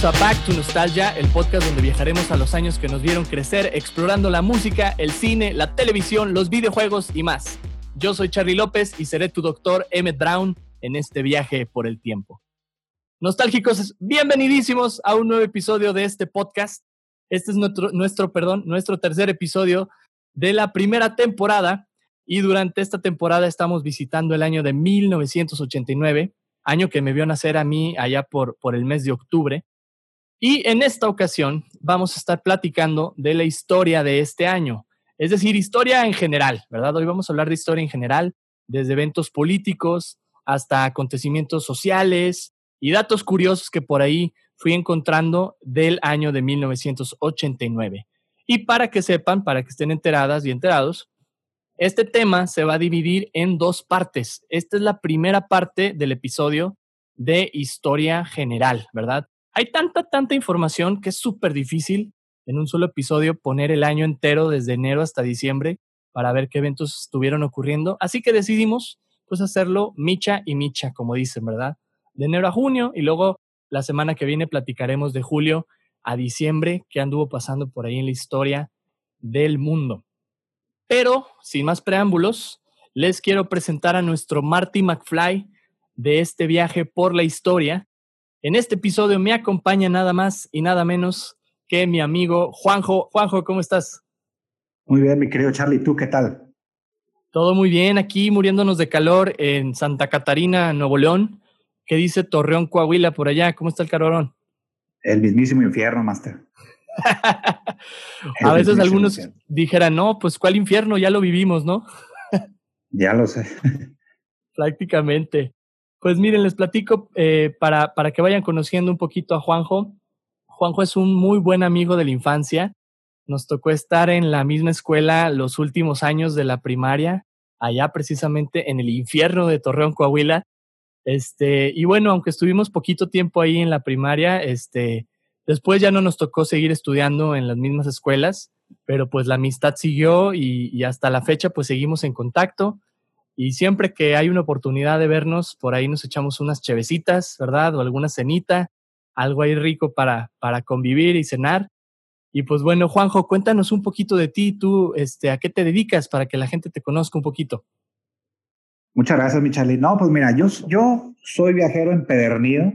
Bienvenidos a Back to Nostalgia, el podcast donde viajaremos a los años que nos vieron crecer explorando la música, el cine, la televisión, los videojuegos y más. Yo soy Charlie López y seré tu doctor Emmett Brown en este viaje por el tiempo. Nostálgicos, bienvenidísimos a un nuevo episodio de este podcast. Este es nuestro, nuestro, perdón, nuestro tercer episodio de la primera temporada y durante esta temporada estamos visitando el año de 1989 año que me vio nacer a mí allá por, por el mes de octubre. Y en esta ocasión vamos a estar platicando de la historia de este año, es decir, historia en general, ¿verdad? Hoy vamos a hablar de historia en general, desde eventos políticos hasta acontecimientos sociales y datos curiosos que por ahí fui encontrando del año de 1989. Y para que sepan, para que estén enteradas y enterados, este tema se va a dividir en dos partes. Esta es la primera parte del episodio de historia general, ¿verdad? Hay tanta, tanta información que es súper difícil en un solo episodio poner el año entero desde enero hasta diciembre para ver qué eventos estuvieron ocurriendo. Así que decidimos pues hacerlo micha y micha, como dicen, ¿verdad? De enero a junio y luego la semana que viene platicaremos de julio a diciembre, qué anduvo pasando por ahí en la historia del mundo. Pero, sin más preámbulos, les quiero presentar a nuestro Marty McFly de este viaje por la historia. En este episodio me acompaña nada más y nada menos que mi amigo Juanjo. Juanjo, ¿cómo estás? Muy bien, mi querido Charlie, ¿tú qué tal? Todo muy bien, aquí muriéndonos de calor en Santa Catarina, Nuevo León. ¿Qué dice Torreón, Coahuila, por allá? ¿Cómo está el calorón? El mismísimo infierno, Master. a veces algunos dijeran, no, pues cuál infierno, ya lo vivimos, ¿no? ya lo sé. Prácticamente. Pues miren, les platico eh, para, para que vayan conociendo un poquito a Juanjo. Juanjo es un muy buen amigo de la infancia. Nos tocó estar en la misma escuela los últimos años de la primaria, allá precisamente en el infierno de Torreón, Coahuila. Este, y bueno, aunque estuvimos poquito tiempo ahí en la primaria, este, Después ya no nos tocó seguir estudiando en las mismas escuelas, pero pues la amistad siguió y, hasta la fecha pues seguimos en contacto y siempre que hay una oportunidad de vernos, por ahí nos echamos unas chevecitas, ¿verdad? O alguna cenita, algo ahí rico para, para convivir y cenar. Y pues bueno, Juanjo, cuéntanos un poquito de ti, tú, este, ¿a qué te dedicas para que la gente te conozca un poquito? Muchas gracias, mi. No, pues mira, yo, yo soy viajero empedernido,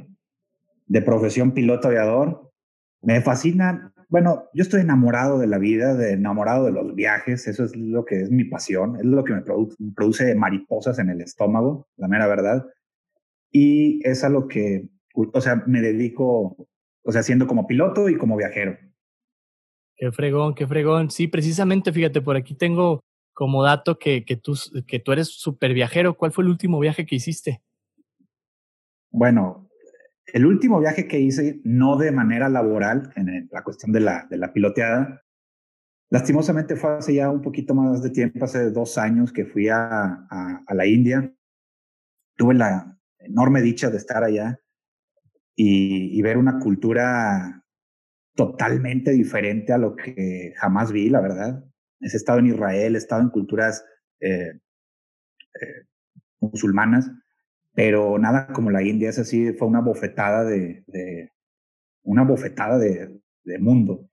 de profesión piloto aviador. Me fascina, bueno, yo estoy enamorado de la vida, de enamorado de los viajes, eso es lo que es mi pasión, es lo que me produce, mariposas en el estómago, la mera verdad. Y es a lo que, o sea, me dedico, o sea, siendo como piloto y como viajero. Qué fregón, qué fregón. Sí, precisamente, fíjate, por aquí tengo como dato que, que, tú, que tú eres súper viajero. ¿Cuál fue el último viaje que hiciste? Bueno, el último viaje que hice, no de manera laboral, en la cuestión de la, de la piloteada, lastimosamente fue hace ya un poquito más de tiempo, hace dos años que fui a, a, la India. Tuve la enorme dicha de estar allá y, y, ver una cultura totalmente diferente a lo que jamás vi, la verdad. He estado en Israel, he estado en culturas eh, eh, musulmanas pero nada como la India, es así, fue una bofetada de, de una bofetada de, de mundo.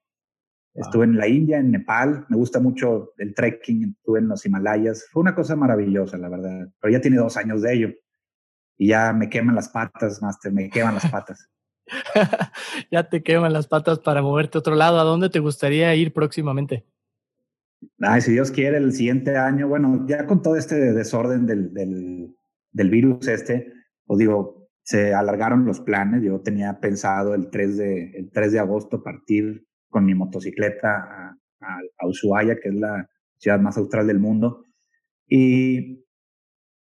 Estuve en la India, en Nepal, me gusta mucho el trekking, estuve en los Himalayas, fue una cosa maravillosa, la verdad, pero ya tiene dos años de ello y ya me queman las patas, Master, me queman las patas. ya te queman las patas para moverte a otro lado. ¿A dónde te gustaría ir próximamente? Ay, si Dios quiere, el siguiente año, bueno, ya con todo este desorden del, del del virus este, os digo, se alargaron los planes. Yo tenía pensado el 3 de, el 3 de agosto partir con mi motocicleta a, a, Ushuaia, que es la ciudad más austral del mundo. Y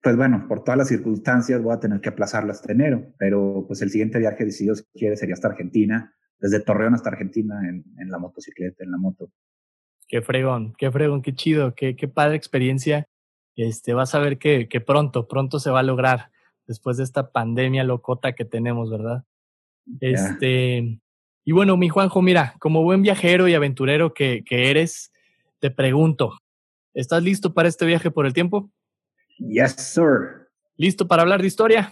pues bueno, por todas las circunstancias voy a tener que aplazarlo hasta enero, pero pues el siguiente viaje, si quiere, sería hasta Argentina, desde Torreón hasta Argentina en, en la motocicleta, en la moto. Qué fregón, qué fregón, qué chido, qué, qué padre experiencia este, vas a ver que, que pronto, pronto se va a lograr después de esta pandemia locota que tenemos, ¿verdad? Este, y bueno, mi Juanjo, mira, como buen viajero y aventurero que, que eres, te pregunto, ¿estás listo para este viaje por el tiempo? Yes, sir. ¿Listo para hablar de historia?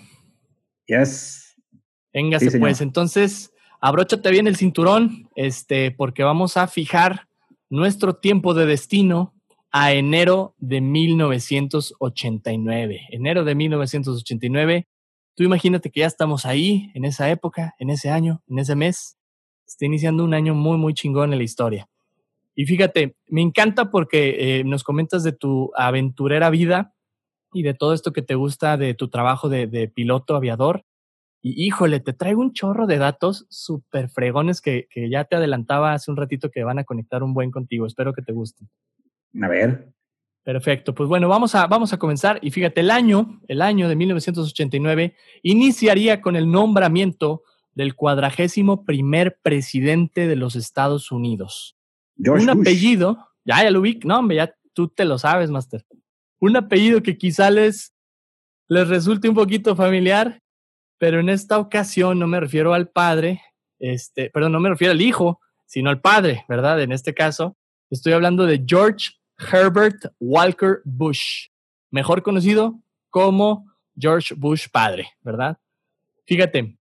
Yes. Véngase, pues entonces, abróchate bien el cinturón, este, porque vamos a fijar nuestro tiempo de destino a enero de 1989. Enero de 1989. Tú imagínate que ya estamos ahí, en esa época, en ese año, en ese mes. Está iniciando un año muy, muy chingón en la historia. Y fíjate, me encanta porque eh, nos comentas de tu aventurera vida y de todo esto que te gusta de tu trabajo de, piloto aviador. Y híjole, te traigo un chorro de datos súper fregones que, que, ya te adelantaba hace un ratito que van a conectar un buen contigo. Espero que te gusten. A ver. Perfecto, pues bueno, vamos a, vamos a comenzar. Y fíjate, el año, el año de 1989 iniciaría con el nombramiento del cuadragésimo primer presidente de los Estados Unidos. un apellido, ya, ya lo vi, no, hombre, ya tú te lo sabes, Master. Un apellido que quizá les, les resulte un poquito familiar pero en esta ocasión no me refiero al padre, este, perdón, no me refiero al hijo, sino al padre, ¿verdad? En este caso, estoy hablando de George Herbert Walker Bush, mejor conocido como George Bush padre, ¿verdad? Fíjate,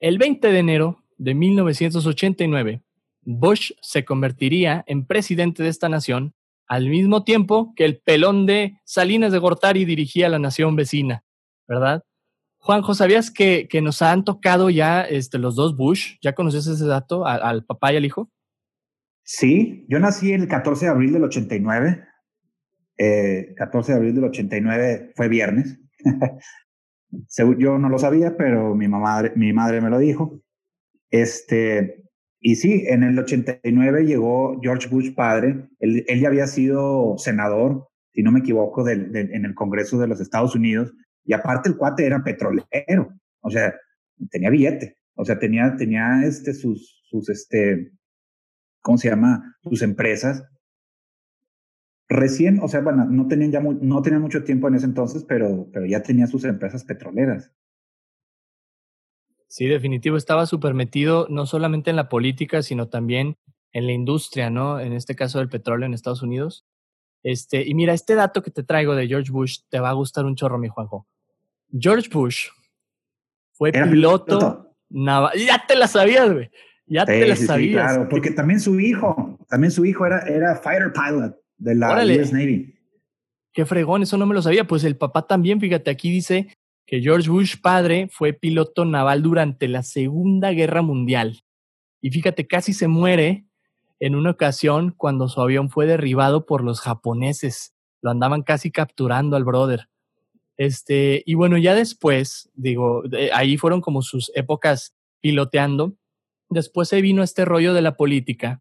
el 20 de enero de 1989, Bush se convertiría en presidente de esta nación al mismo tiempo que el pelón de Salinas de Gortari dirigía la nación vecina, ¿verdad? Juanjo, ¿sabías que, que, nos han tocado ya este, los dos Bush? ¿Ya conoces ese dato, al, papá y al hijo? Sí, yo nací el 14 de abril del 89. Eh, 14 de abril del 89 fue viernes. yo no lo sabía, pero mi, mi madre me lo dijo. Este, y sí, en el 89 llegó George Bush padre. Él, ya había sido senador, si no me equivoco, del, en el Congreso de los Estados Unidos y aparte el cuate era petrolero, o sea, tenía billete, o sea, tenía, tenía este, sus, sus, este, ¿cómo se llama? Sus empresas. Recién, o sea, bueno, no tenían ya no tenían mucho tiempo en ese entonces, pero, pero ya tenía sus empresas petroleras. Sí, definitivo, estaba súper metido no solamente en la política, sino también en la industria, ¿no? En este caso del petróleo en Estados Unidos. Este, y mira, este dato que te traigo de George Bush te va a gustar un chorro, mi Juanjo. George Bush fue piloto, naval. Ya te la sabías, güey. Ya te la sabías. claro, porque también su hijo, también su hijo era, era fighter pilot de la US Navy. Qué fregón, eso no me lo sabía. Pues el papá también, fíjate, aquí dice que George Bush padre fue piloto naval durante la Segunda Guerra Mundial. Y fíjate, casi se muere en una ocasión cuando su avión fue derribado por los japoneses. Lo andaban casi capturando al brother. Este, y bueno, ya después, digo, ahí fueron como sus épocas piloteando. Después se vino este rollo de la política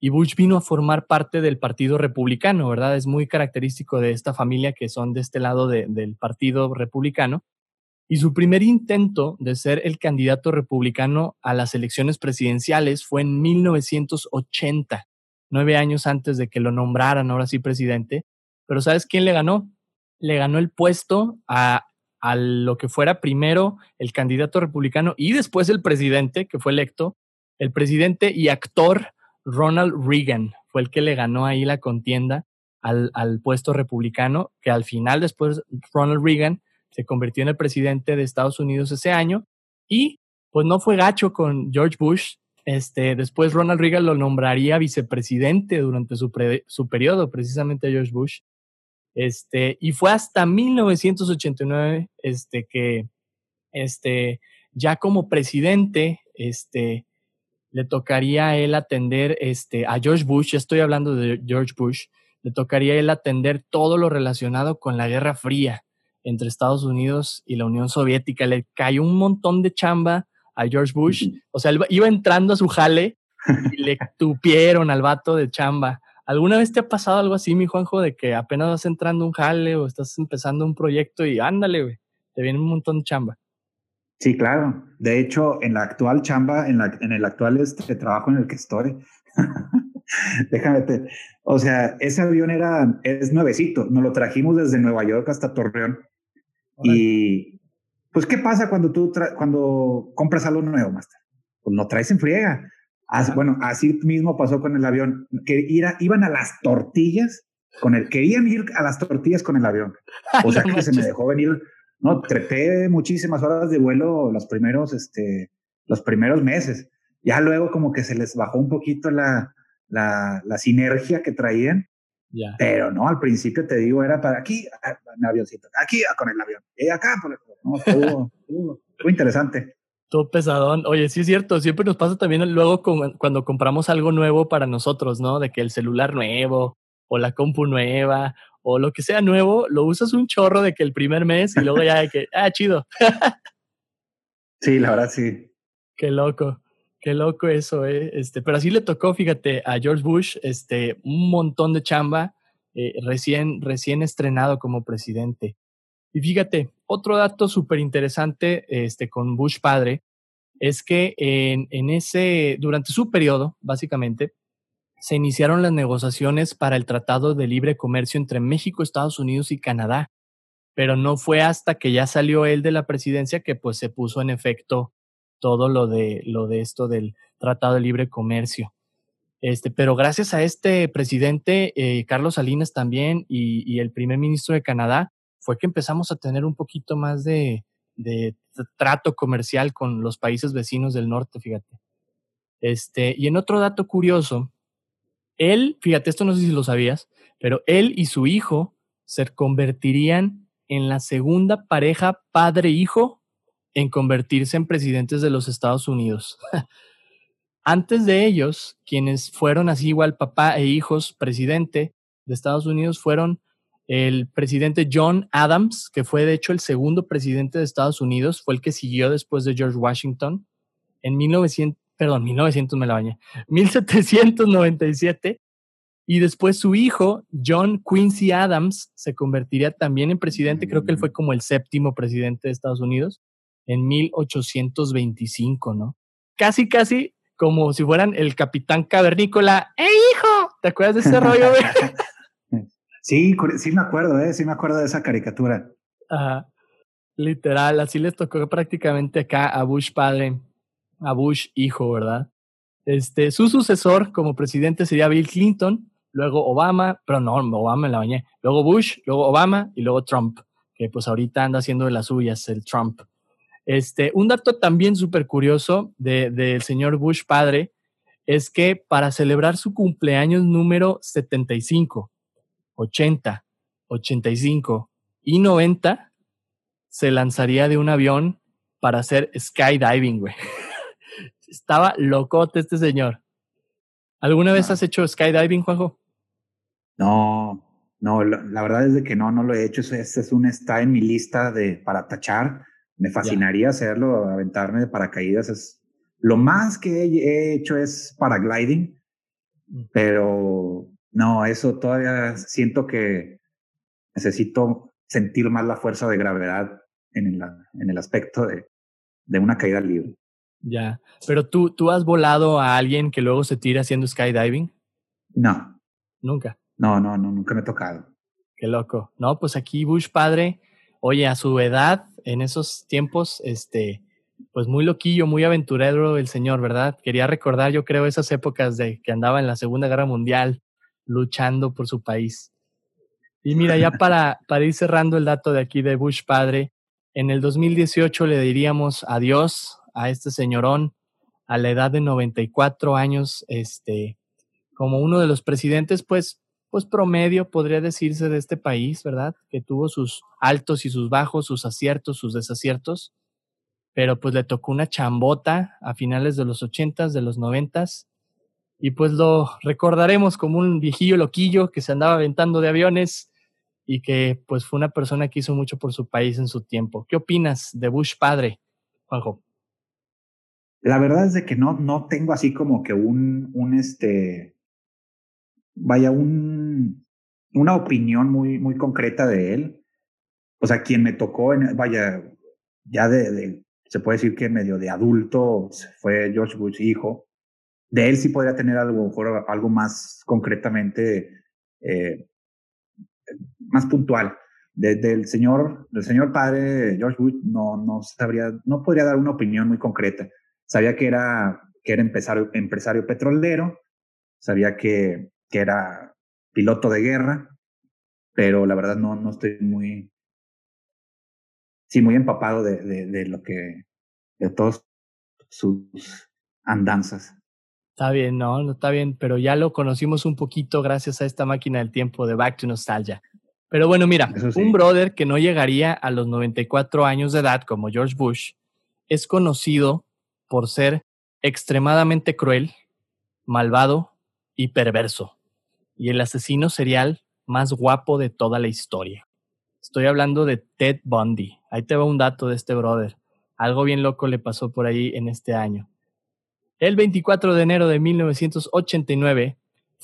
y Bush vino a formar parte del Partido Republicano, ¿verdad? Es muy característico de esta familia que son de este lado del Partido Republicano. Y su primer intento de ser el candidato republicano a las elecciones presidenciales fue en 1980, nueve años antes de que lo nombraran ahora sí presidente. Pero ¿sabes quién le ganó? Le ganó el puesto a, a lo que fuera primero el candidato republicano y después el presidente que fue electo. El presidente y actor Ronald Reagan fue el que le ganó ahí la contienda al, al puesto republicano, que al final después Ronald Reagan se convirtió en el presidente de Estados Unidos ese año y pues no fue gacho con George Bush. Este, después Ronald Reagan lo nombraría vicepresidente durante su, su periodo, precisamente George Bush. Este, y fue hasta 1989 este, que este, ya como presidente este, le tocaría a él atender este, a George Bush, estoy hablando de George Bush, le tocaría a él atender todo lo relacionado con la Guerra Fría entre Estados Unidos y la Unión Soviética. Le cayó un montón de chamba a George Bush. O sea, iba entrando a su jale y le tupieron al vato de chamba. ¿Alguna vez te ha pasado algo así, mi Juanjo, de que apenas vas entrando un jale o estás empezando un proyecto y ándale, güey, te viene un montón de chamba? Sí, claro. De hecho, en la actual chamba, en, la, en el actual este, trabajo en el que estoy, déjame te, o sea, ese avión era, es nuevecito, nos lo trajimos desde Nueva York hasta Torreón y pues, ¿qué pasa cuando tú cuando compras algo nuevo, Master? Pues lo traes en friega. bueno, así mismo pasó con el avión, que iban a las tortillas con el, querían ir a las tortillas con el avión. O sea que se me dejó venir, no, trepé muchísimas horas de vuelo los primeros, este, los primeros meses. Ya luego como que se les bajó un poquito la, la, la sinergia que traían. Ya. Pero no, al principio te digo, era para aquí, ah, un avioncito, aquí ah, con el avión, y acá, por el... no, estuvo, estuvo, estuvo interesante. Todo pesadón. Oye, sí es cierto, siempre nos pasa también luego con, cuando compramos algo nuevo para nosotros, ¿no? De que el celular nuevo o la compu nueva o lo que sea nuevo, lo usas un chorro de que el primer mes y luego ya de que, ah, chido. sí, la verdad sí. Qué loco. Qué loco eso, ¿eh? Este, pero así le tocó, fíjate, a George Bush, este, un montón de chamba, eh, recién, recién estrenado como presidente. Y fíjate, otro dato súper interesante este, con Bush padre es que en, en ese, durante su periodo, básicamente, se iniciaron las negociaciones para el Tratado de Libre Comercio entre México, Estados Unidos y Canadá. Pero no fue hasta que ya salió él de la presidencia que pues se puso en efecto todo lo de, lo de esto del Tratado de Libre Comercio. Este, pero gracias a este presidente, eh, Carlos Salinas también, y, y, el primer ministro de Canadá, fue que empezamos a tener un poquito más de, de trato comercial con los países vecinos del norte, fíjate. Este, y en otro dato curioso, él, fíjate, esto no sé si lo sabías, pero él y su hijo se convertirían en la segunda pareja padre-hijo en convertirse en presidentes de los Estados Unidos. Antes de ellos, quienes fueron así igual papá e hijos presidente de Estados Unidos fueron el presidente John Adams, que fue de hecho el segundo presidente de Estados Unidos, fue el que siguió después de George Washington en 1900, perdón, 1900 me la bañé, 1797 y después su hijo, John Quincy Adams, se convertiría también en presidente. Creo que él fue como el séptimo presidente de Estados Unidos en 1825, ¿no? Casi, casi como si fueran el capitán cavernícola. ¡Eh, hijo! ¿Te acuerdas de ese rollo, Sí, sí me acuerdo, ¿eh? Sí me acuerdo de esa caricatura. Ajá. Literal, así les tocó prácticamente acá a Bush padre, a Bush hijo, ¿verdad? Este, su sucesor como presidente sería Bill Clinton, luego Obama, pero no, Obama en la bañé, luego Bush, luego Obama y luego Trump, que pues ahorita anda haciendo de las suyas el Trump. Este, un dato también súper curioso del de, señor Bush padre es que para celebrar su cumpleaños número 75, 80, 85 y 90, se lanzaría de un avión para hacer skydiving, güey. Estaba locote este señor. ¿Alguna vez has hecho skydiving, Juanjo? No, no, la, verdad es de que no, no lo he hecho. Este es un está en mi lista de para tachar me fascinaría hacerlo, aventarme de paracaídas. Es, lo más que he, hecho es paragliding, mm. pero no, eso todavía siento que necesito sentir más la fuerza de gravedad en el, en el aspecto de, de una caída libre. Ya, pero tú, tú has volado a alguien que luego se tira haciendo skydiving? No. Nunca. No, no, no, nunca me he tocado. Qué loco. No, pues aquí Bush padre, oye, a su edad, en esos tiempos, este, pues muy loquillo, muy aventurero el señor, ¿verdad? Quería recordar, yo creo, esas épocas de que andaba en la Segunda Guerra Mundial luchando por su país. Y mira, ya para, para ir cerrando el dato de aquí de Bush padre, en el 2018 le diríamos adiós a este señorón a la edad de 94 años, este, como uno de los presidentes, pues pues promedio, podría decirse, de este país, ¿verdad? Que tuvo sus altos y sus bajos, sus aciertos, sus desaciertos, pero pues le tocó una chambota a finales de los ochentas, de los noventas, y pues lo recordaremos como un viejillo loquillo que se andaba aventando de aviones y que pues fue una persona que hizo mucho por su país en su tiempo. ¿Qué opinas de Bush padre, Juanjo? La verdad es de que no, no tengo así como que un, un este, vaya, un, una opinión muy, muy concreta de él. O sea, quien me tocó, en, vaya, ya de, se puede decir que medio de adulto fue George Bush hijo. De él sí podría tener algo, algo más concretamente, eh, más puntual. Desde el señor, del señor padre George Bush no, no sabría, no podría dar una opinión muy concreta. Sabía que era, que era empresario, empresario petrolero, sabía que que era piloto de guerra, pero la verdad no, no estoy muy, sí, muy empapado de, de, lo que, de todos sus andanzas. Está bien, no, no está bien, pero ya lo conocimos un poquito gracias a esta máquina del tiempo de Back to Nostalgia. Pero bueno, mira, un brother que no llegaría a los 94 años de edad como George Bush es conocido por ser extremadamente cruel, malvado y perverso, y el asesino serial más guapo de toda la historia. Estoy hablando de Ted Bundy. Ahí te va un dato de este brother. Algo bien loco le pasó por ahí en este año. El 24 de enero de 1989,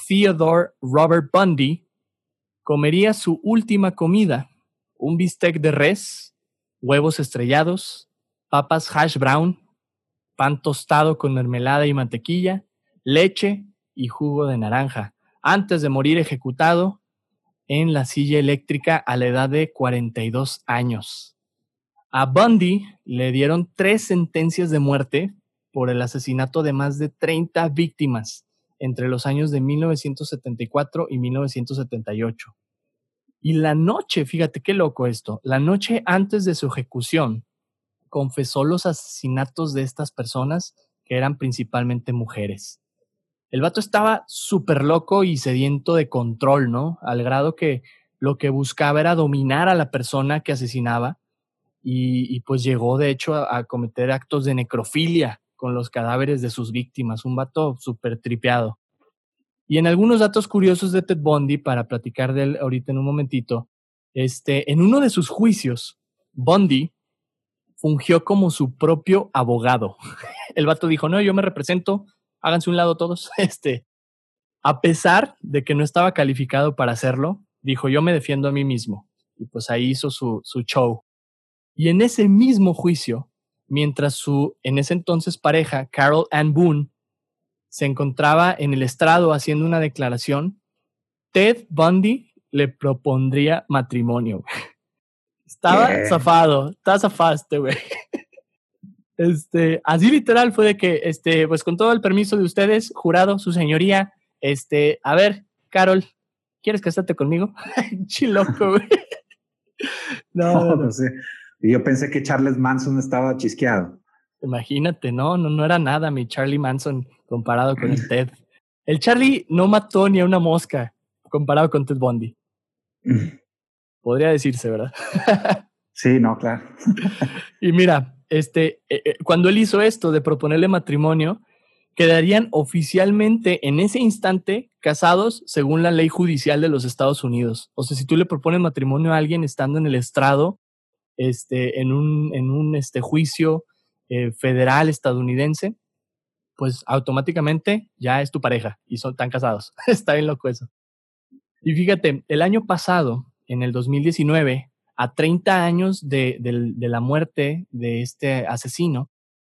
Theodore Robert Bundy comería su última comida, un bistec de res, huevos estrellados, papas hash brown, pan tostado con mermelada y mantequilla, leche y jugo de naranja, antes de morir ejecutado en la silla eléctrica a la edad de 42 años. A Bundy le dieron tres sentencias de muerte por el asesinato de más de 30 víctimas entre los años de 1974 y 1978. Y la noche, fíjate qué loco esto, la noche antes de su ejecución, confesó los asesinatos de estas personas, que eran principalmente mujeres. El vato estaba súper loco y sediento de control, ¿no? Al grado que lo que buscaba era dominar a la persona que asesinaba y, pues llegó de hecho a, cometer actos de necrofilia con los cadáveres de sus víctimas, un vato súper tripeado. Y en algunos datos curiosos de Ted Bundy, para platicar de él ahorita en un momentito, este, en uno de sus juicios, Bundy fungió como su propio abogado. El vato dijo, no, yo me represento, háganse un lado todos. Este, a pesar de que no estaba calificado para hacerlo, dijo, yo me defiendo a mí mismo. Y pues ahí hizo su, su show. Y en ese mismo juicio, mientras su en ese entonces pareja, Carol Ann Boone, se encontraba en el estrado haciendo una declaración, Ted Bundy le propondría matrimonio. Estaba zafado, está zafado este güey. Este, así literal fue de que, este, pues con todo el permiso de ustedes, jurado, su señoría, este, a ver, Carol, ¿quieres casarte conmigo? Chiloco, güey. No, no, sé. Yo pensé que Charles Manson estaba chisqueado. Imagínate, no, no, no era nada mi Charlie Manson comparado con el Ted. El Charlie no mató ni a una mosca comparado con Ted Bundy. Podría decirse, ¿verdad? sí, no, claro. y mira, este, eh, eh, cuando él hizo esto de proponerle matrimonio, quedarían oficialmente en ese instante casados según la ley judicial de los Estados Unidos. O sea, si tú le propones matrimonio a alguien estando en el estrado, este, en un, en un este, juicio eh, federal estadounidense, pues automáticamente ya es tu pareja y son tan casados. Está bien loco eso. Y fíjate, el año pasado, en el 2019, a 30 años de, la muerte de este asesino,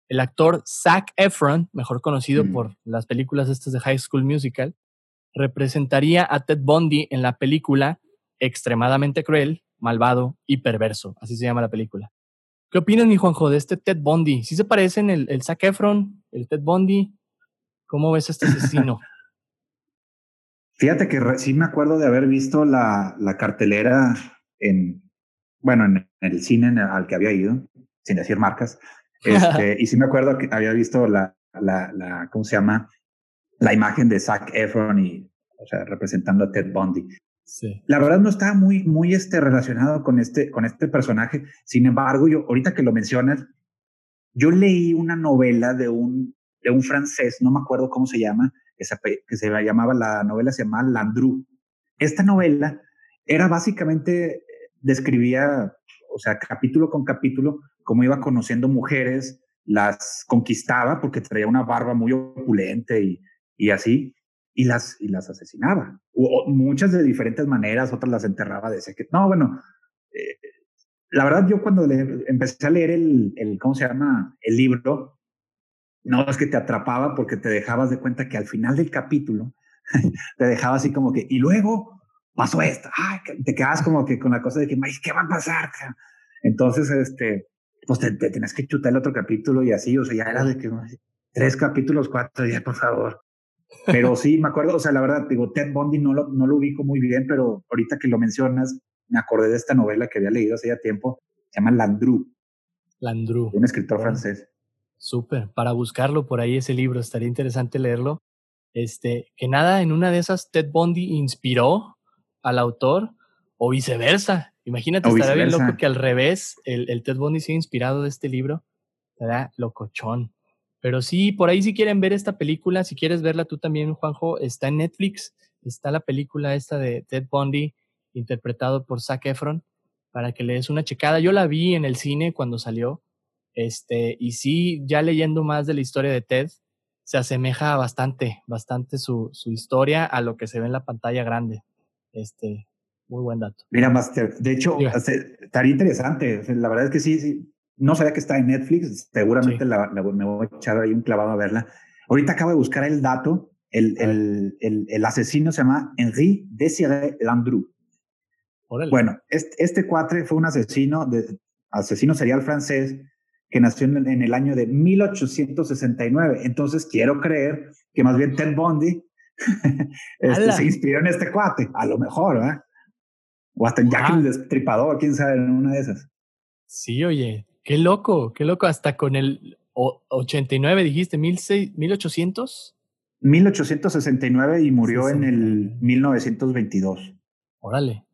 el actor Zac Efron, mejor conocido mm. por las películas estas de High School Musical, representaría a Ted Bundy en la película Extremadamente Cruel, Malvado y Perverso. Así se llama la película. ¿Qué opinas, mi Juanjo, de este Ted Bundy? ¿Sí se parecen el, el Zac Efron, el Ted Bundy? ¿Cómo ves a este asesino? Fíjate que sí me acuerdo de haber visto la, la cartelera en, bueno, en, el cine al que había ido, sin decir marcas. Este, y sí me acuerdo que había visto la, la, la, ¿cómo se llama? La imagen de Zac Efron y, o sea, representando a Ted Bundy. La verdad no estaba muy, muy este, relacionado con este, con este personaje. Sin embargo, yo, ahorita que lo mencionas, yo leí una novela de un, de un francés, no me acuerdo cómo se llama, que se, que se llamaba, la novela se llama Landru. Esta novela era básicamente, describía, o sea, capítulo con capítulo, cómo iba conociendo mujeres, las conquistaba porque traía una barba muy opulente y, y así, y las, y las asesinaba. O, muchas de diferentes maneras, otras las enterraba de que No, bueno, eh, la verdad yo cuando le, empecé a leer el, el, ¿cómo se llama? El libro, no es que te atrapaba porque te dejabas de cuenta que al final del capítulo te dejaba así como que, y luego pasó esto, ay, te quedas como que con la cosa de que, ¿qué va a pasar? Entonces, este, pues te, te tenés que chutar el otro capítulo y así, o sea, ya era de que tres capítulos, cuatro, ya por favor. Pero sí, me acuerdo, o sea, la verdad, digo, Ted Bundy no lo, no lo ubico muy bien, pero ahorita que lo mencionas, me acordé de esta novela que había leído hace ya tiempo, se llama Landru. Landru. Un escritor francés. Súper, para buscarlo por ahí ese libro, estaría interesante leerlo. Este, que nada, en una de esas Ted Bundy inspiró al autor o viceversa. Imagínate, estaría bien loco que al revés el, el Ted Bundy sea inspirado de este libro. Será locochón. Pero sí, por ahí si quieren ver esta película, si quieres verla tú también, Juanjo, está en Netflix. Está la película esta de Ted Bundy, interpretado por Zac Efron, para que le des una checada. Yo la vi en el cine cuando salió este, y sí, ya leyendo más de la historia de Ted, se asemeja bastante, bastante su, su historia a lo que se ve en la pantalla grande. Este, muy buen dato. Mira, Master, de hecho, estaría interesante. La verdad es que sí, sí. No sabía que está en Netflix. Seguramente la, me voy a echar ahí un clavado a verla. Ahorita acabo de buscar el dato. El, el, el, el asesino se llama Henri Desiré Landru. Bueno, este, este cuatre fue un asesino, de, asesino serial francés que nació en, el año de 1869. Entonces quiero creer que más bien Ted Bundy este, se inspiró en este cuate, a lo mejor, ¿verdad? O hasta en Jack el Destripador, quién sabe, en una de esas. Sí, oye, qué loco, qué loco, hasta con el 89 dijiste, 1800. 1869 y murió en el 1922. Órale,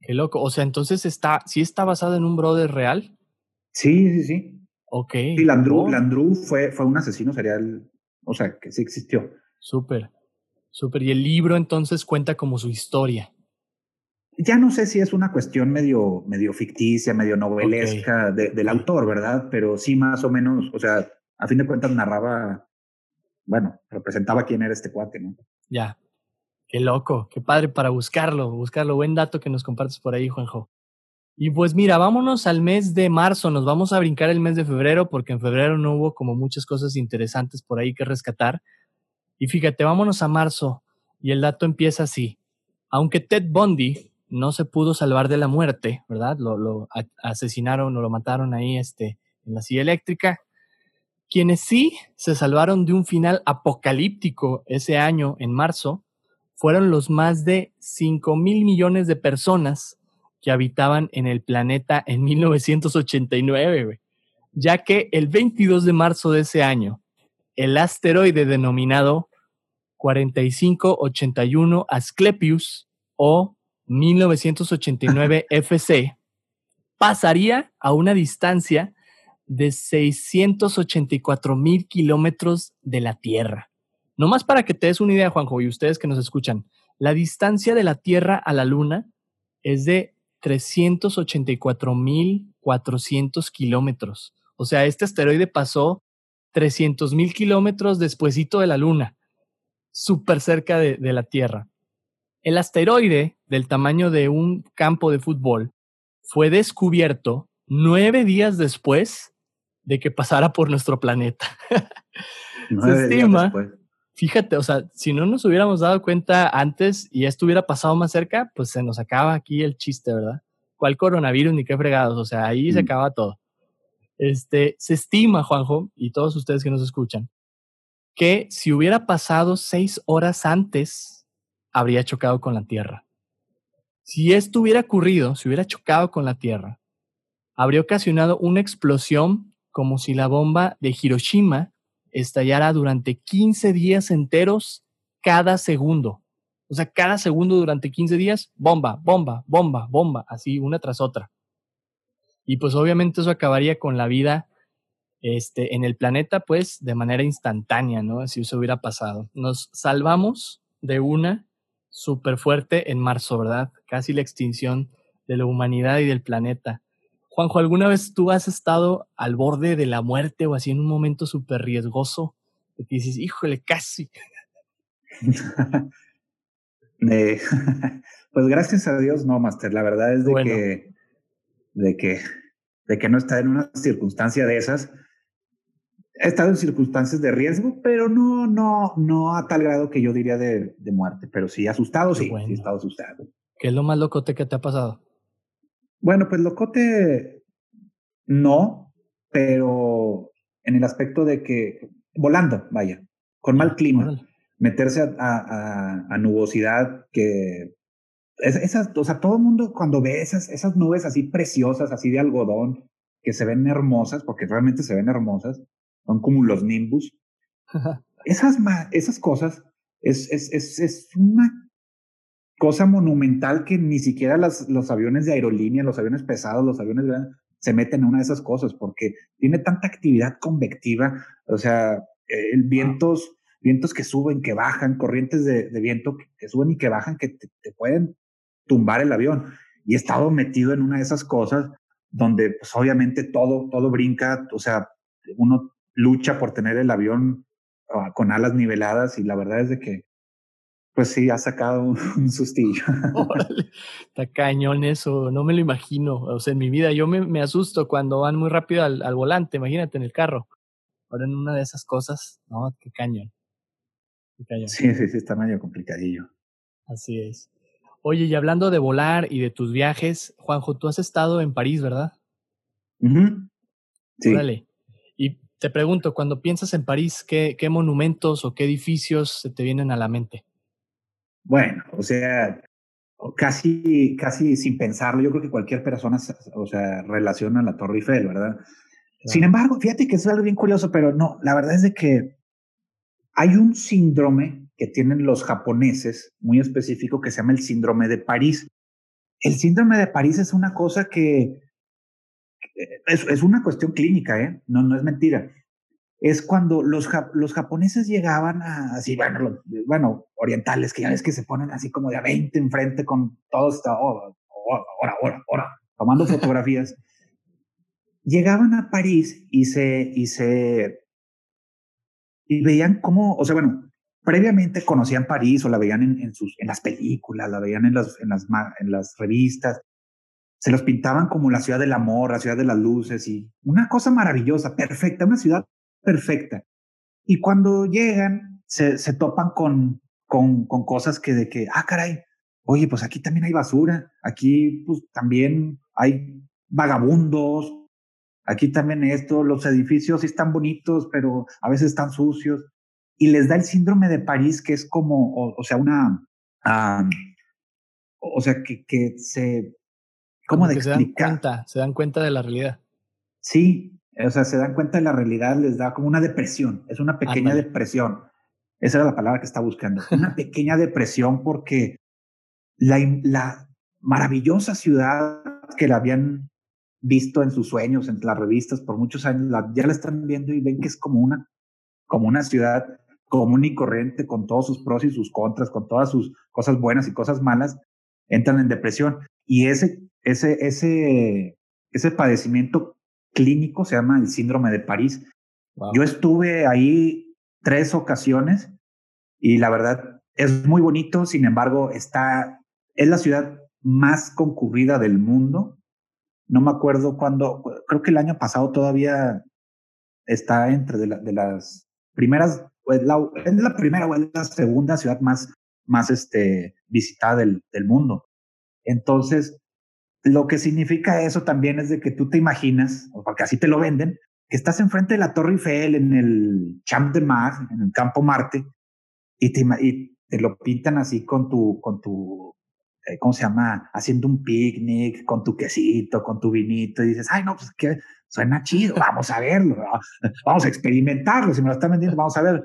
qué loco. O sea, entonces está, sí está basado en un brother real. Sí, sí, sí. Ok. Sí, Landru, fue, fue un asesino serial, o sea, que sí existió. Súper, súper. Y el libro entonces cuenta como su historia. Ya no sé si es una cuestión medio, medio ficticia, medio novelesca del autor, ¿verdad? Pero sí más o menos, o sea, a fin de cuentas narraba, bueno, representaba quién era este cuate, ¿no? Ya. Qué loco, qué padre para buscarlo, buscarlo. Buen dato que nos compartes por ahí, Juanjo. Y pues mira, vámonos al mes de marzo, nos vamos a brincar el mes de febrero porque en febrero no hubo como muchas cosas interesantes por ahí que rescatar. Y fíjate, vámonos a marzo y el dato empieza así. Aunque Ted Bundy no se pudo salvar de la muerte, ¿verdad? Lo, asesinaron o lo mataron ahí este, en la silla eléctrica. Quienes sí se salvaron de un final apocalíptico ese año, en marzo, fueron los más de 5 mil millones de personas que habitaban en el planeta en 1989, ya que el 22 de marzo de ese año, el asteroide denominado 4581 Asclepius o 1989 FC pasaría a una distancia de 684 mil kilómetros de la Tierra. No más para que te des una idea, Juanjo, y ustedes que nos escuchan, la distancia de la Tierra a la Luna es de 384.400 kilómetros. O sea, este asteroide pasó 300.000 kilómetros despuesito de la Luna, súper cerca de, de la Tierra. El asteroide, del tamaño de un campo de fútbol, fue descubierto nueve días después de que pasara por nuestro planeta. Se estima fíjate, o sea, si no nos hubiéramos dado cuenta antes y esto hubiera pasado más cerca, pues se nos acaba aquí el chiste, ¿verdad? ¿Cuál coronavirus ni qué fregados? O sea, ahí se mm. acaba todo. Este, se estima, Juanjo, y todos ustedes que nos escuchan, que si hubiera pasado seis horas antes, habría chocado con la Tierra. Si esto hubiera ocurrido, si hubiera chocado con la Tierra, habría ocasionado una explosión como si la bomba de Hiroshima estallara durante 15 días enteros cada segundo. O sea, cada segundo durante 15 días, bomba, bomba, bomba, bomba, así una tras otra. Y pues obviamente eso acabaría con la vida este, en el planeta, pues de manera instantánea, ¿no? Si eso hubiera pasado. Nos salvamos de una súper fuerte en marzo, ¿verdad? Casi la extinción de la humanidad y del planeta. Juanjo, ¿alguna vez tú has estado al borde de la muerte o así en un momento súper riesgoso? Que dices, híjole, casi. pues gracias a Dios, no, Master. La verdad es de que, de que, de que no está en una circunstancia de esas. He estado en circunstancias de riesgo, pero no, no, no a tal grado que yo diría de, de muerte. Pero sí, asustado, sí, sí he estado asustado. ¿Qué es lo más locote que te ha pasado? Bueno, pues locote no, pero en el aspecto de que volando, vaya, con mal clima, meterse a, a, nubosidad que esas, o sea, todo el mundo cuando ve esas, esas nubes así preciosas, así de algodón, que se ven hermosas, porque realmente se ven hermosas, son como los Nimbus. esas, esas cosas es, es, es, es una cosa monumental que ni siquiera las, los aviones de aerolínea, los aviones pesados, los aviones grandes, se meten en una de esas cosas porque tiene tanta actividad convectiva, o sea, eh, vientos, vientos que suben, que bajan, corrientes de, viento que, suben y que bajan, que te, pueden tumbar el avión. Y he estado metido en una de esas cosas donde pues obviamente todo, todo brinca, o sea, uno lucha por tener el avión ah, con alas niveladas y la verdad es de que pues sí, ha sacado un, sustillo. está cañón eso, no me lo imagino. O sea, en mi vida yo me, me asusto cuando van muy rápido al, al, volante, imagínate en el carro. Ahora en una de esas cosas, no, qué cañón. qué cañón. Sí, sí, sí, está medio complicadillo. Así es. Oye, y hablando de volar y de tus viajes, Juanjo, tú has estado en París, ¿verdad? Sí. Órale. Y te pregunto, cuando piensas en París, ¿qué, ¿qué monumentos o qué edificios se te vienen a la mente? Bueno, o sea, casi, casi sin pensarlo, yo creo que cualquier persona, o sea, relaciona la Torre Eiffel, ¿verdad? Sin embargo, fíjate que es algo bien curioso, pero no, la verdad es de que hay un síndrome que tienen los japoneses muy específico que se llama el síndrome de París. El síndrome de París es una cosa que es, es una cuestión clínica, ¿eh? No, no es mentira es cuando los, los japoneses llegaban a, así, bueno, bueno, orientales, que ya ves que se ponen así como de a 20 enfrente con todo esto, oh, ahora, ahora, ahora, tomando fotografías. Llegaban a París y se, y se, y veían cómo, o sea, bueno, previamente conocían París o la veían en, en, sus, en las películas, la veían en las, en, las, en las revistas, se los pintaban como la ciudad del amor, la ciudad de las luces y una cosa maravillosa, perfecta, una ciudad perfecta. Y cuando llegan, se, se topan con, con, con, cosas que de que, ah, caray, oye, pues aquí también hay basura, aquí pues también hay vagabundos, aquí también esto, los edificios están bonitos, pero a veces están sucios. Y les da el síndrome de París, que es como, o, sea, una, o sea, que, que se, ¿cómo de explicar? Se dan, cuenta, se dan cuenta de la realidad. Sí, o sea, se dan cuenta de la realidad, les da como una depresión, es una pequeña depresión. Esa era la palabra que estaba buscando. Una pequeña depresión porque la, la maravillosa ciudad que la habían visto en sus sueños, en las revistas por muchos años, ya la están viendo y ven que es como una, como una ciudad común y corriente, con todos sus pros y sus contras, con todas sus cosas buenas y cosas malas, entran en depresión. Y ese, ese, ese, ese padecimiento clínico, se llama el síndrome de París. Yo estuve ahí tres ocasiones y la verdad es muy bonito, sin embargo, está, es la ciudad más concurrida del mundo. No me acuerdo cuándo, creo que el año pasado todavía está entre de, las primeras, es la, es la primera o es la segunda ciudad más, más este, visitada del, del mundo. Entonces, lo que significa eso también es de que tú te imaginas, porque así te lo venden, que estás enfrente de la Torre Eiffel en el Champ de Mars, en el Campo Marte, y te, lo pintan así con tu, con tu, eh, ¿cómo se llama? Haciendo un picnic, con tu quesito, con tu vinito, y dices, ay, no, pues que suena chido, vamos a verlo, vamos a experimentarlo, si me lo están vendiendo, vamos a ver.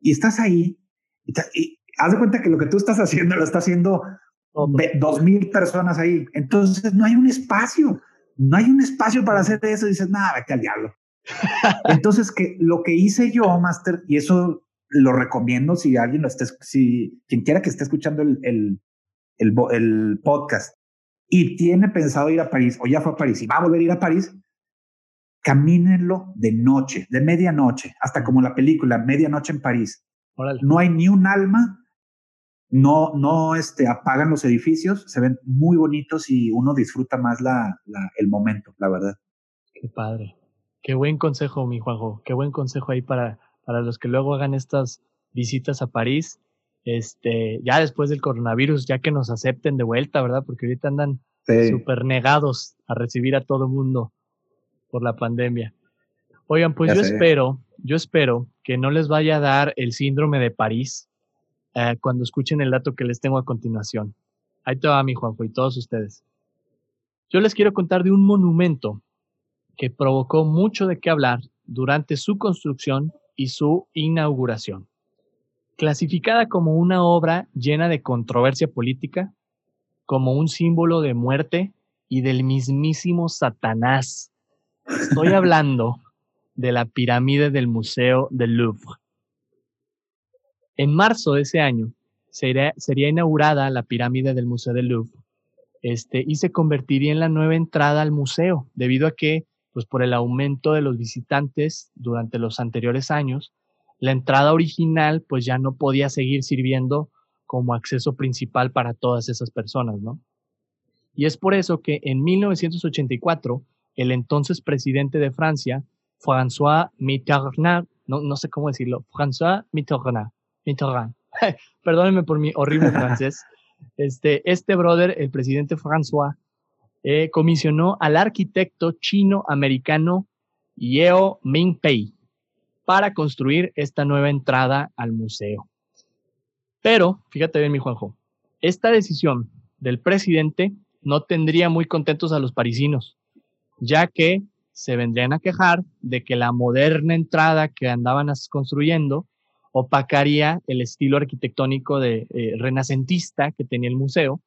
Y estás ahí, y haz de cuenta que lo que tú estás haciendo lo está haciendo dos mil personas ahí. Entonces no hay un espacio, no hay un espacio para hacer eso. dices, nada, vete al diablo. Entonces, que lo que hice yo, Master, y eso lo recomiendo si alguien lo esté, si quien quiera que esté escuchando el, el, el, el podcast y tiene pensado ir a París o ya fue a París y va a volver a ir a París, camínenlo de noche, de medianoche, hasta como la película Medianoche en París. No hay ni un alma, no, no este, apagan los edificios, se ven muy bonitos y uno disfruta más la, la, el momento, la verdad. Qué padre. Qué buen consejo, mi Juanjo. Qué buen consejo ahí para, para los que luego hagan estas visitas a París. Este, ya después del coronavirus, ya que nos acepten de vuelta, ¿verdad? Porque ahorita andan súper negados a recibir a todo mundo por la pandemia. Oigan, pues yo espero, yo espero que no les vaya a dar el síndrome de París, eh, cuando escuchen el dato que les tengo a continuación. Ahí te va mi Juanjo y todos ustedes. Yo les quiero contar de un monumento que provocó mucho de qué hablar durante su construcción y su inauguración. Clasificada como una obra llena de controversia política, como un símbolo de muerte y del mismísimo Satanás. Estoy hablando de la pirámide del Museo del Louvre. En marzo de ese año sería, sería inaugurada la pirámide del Museo del Louvre este, y se convertiría en la nueva entrada al museo, debido a que, pues por el aumento de los visitantes durante los anteriores años, la entrada original pues ya no podía seguir sirviendo como acceso principal para todas esas personas, ¿no? Y es por eso que en 1984, el entonces presidente de Francia, François Mitterrand, no, no sé cómo decirlo, François Mitterrand, Mitterrand, perdónenme por mi horrible francés, este, este brother, el presidente François, eh, comisionó al arquitecto chino-americano Yeo Ming-pei para construir esta nueva entrada al museo. Pero, fíjate bien, mi Juanjo, esta decisión del presidente no tendría muy contentos a los parisinos, ya que se vendrían a quejar de que la moderna entrada que andaban construyendo opacaría el estilo arquitectónico de eh, renacentista que tenía el museo,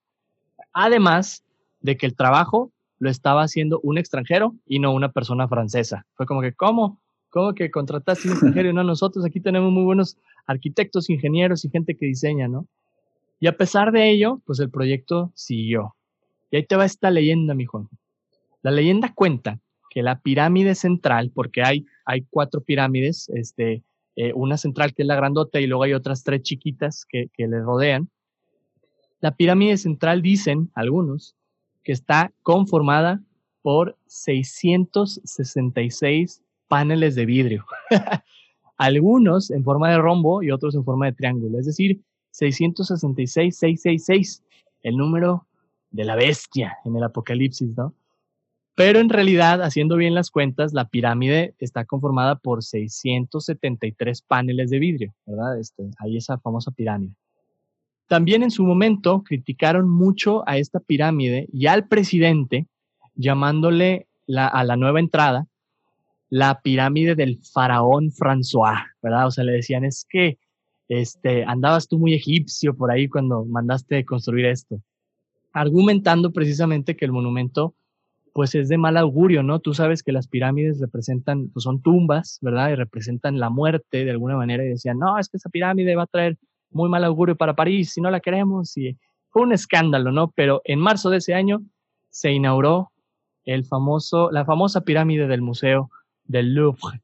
además de que el trabajo lo estaba haciendo un extranjero y no una persona francesa. Fue como que, ¿cómo? ¿Cómo que contrataste un extranjero y no nosotros? Aquí tenemos muy buenos arquitectos, ingenieros y gente que diseña, ¿no? Y a pesar de ello, pues el proyecto siguió. Y ahí te va esta leyenda, mi Juan. La leyenda cuenta que la pirámide central, porque hay, hay cuatro pirámides, este, eh, una central que es la grandota y luego hay otras tres chiquitas que, que le rodean. La pirámide central, dicen algunos, que está conformada por 666 paneles de vidrio. algunos en forma de rombo y otros en forma de triángulo. Es decir, 666, 666, el número de la bestia en el Apocalipsis, ¿no? Pero en realidad, haciendo bien las cuentas, la pirámide está conformada por 673 paneles de vidrio, ¿verdad? Este, ahí esa famosa pirámide. También en su momento criticaron mucho a esta pirámide y al presidente, llamándole a la nueva entrada la pirámide del faraón François, ¿verdad? O sea, le decían, es que este, andabas tú muy egipcio por ahí cuando mandaste construir esto, argumentando precisamente que el monumento pues es de mal augurio, ¿no? Tú sabes que las pirámides representan, pues son tumbas, ¿verdad? Y representan la muerte de alguna manera y decían, no, es que esa pirámide va a traer muy mal augurio para París si no la queremos. Y fue un escándalo, ¿no? Pero en marzo de ese año se inauguró el famoso, la famosa pirámide del Museo del Louvre.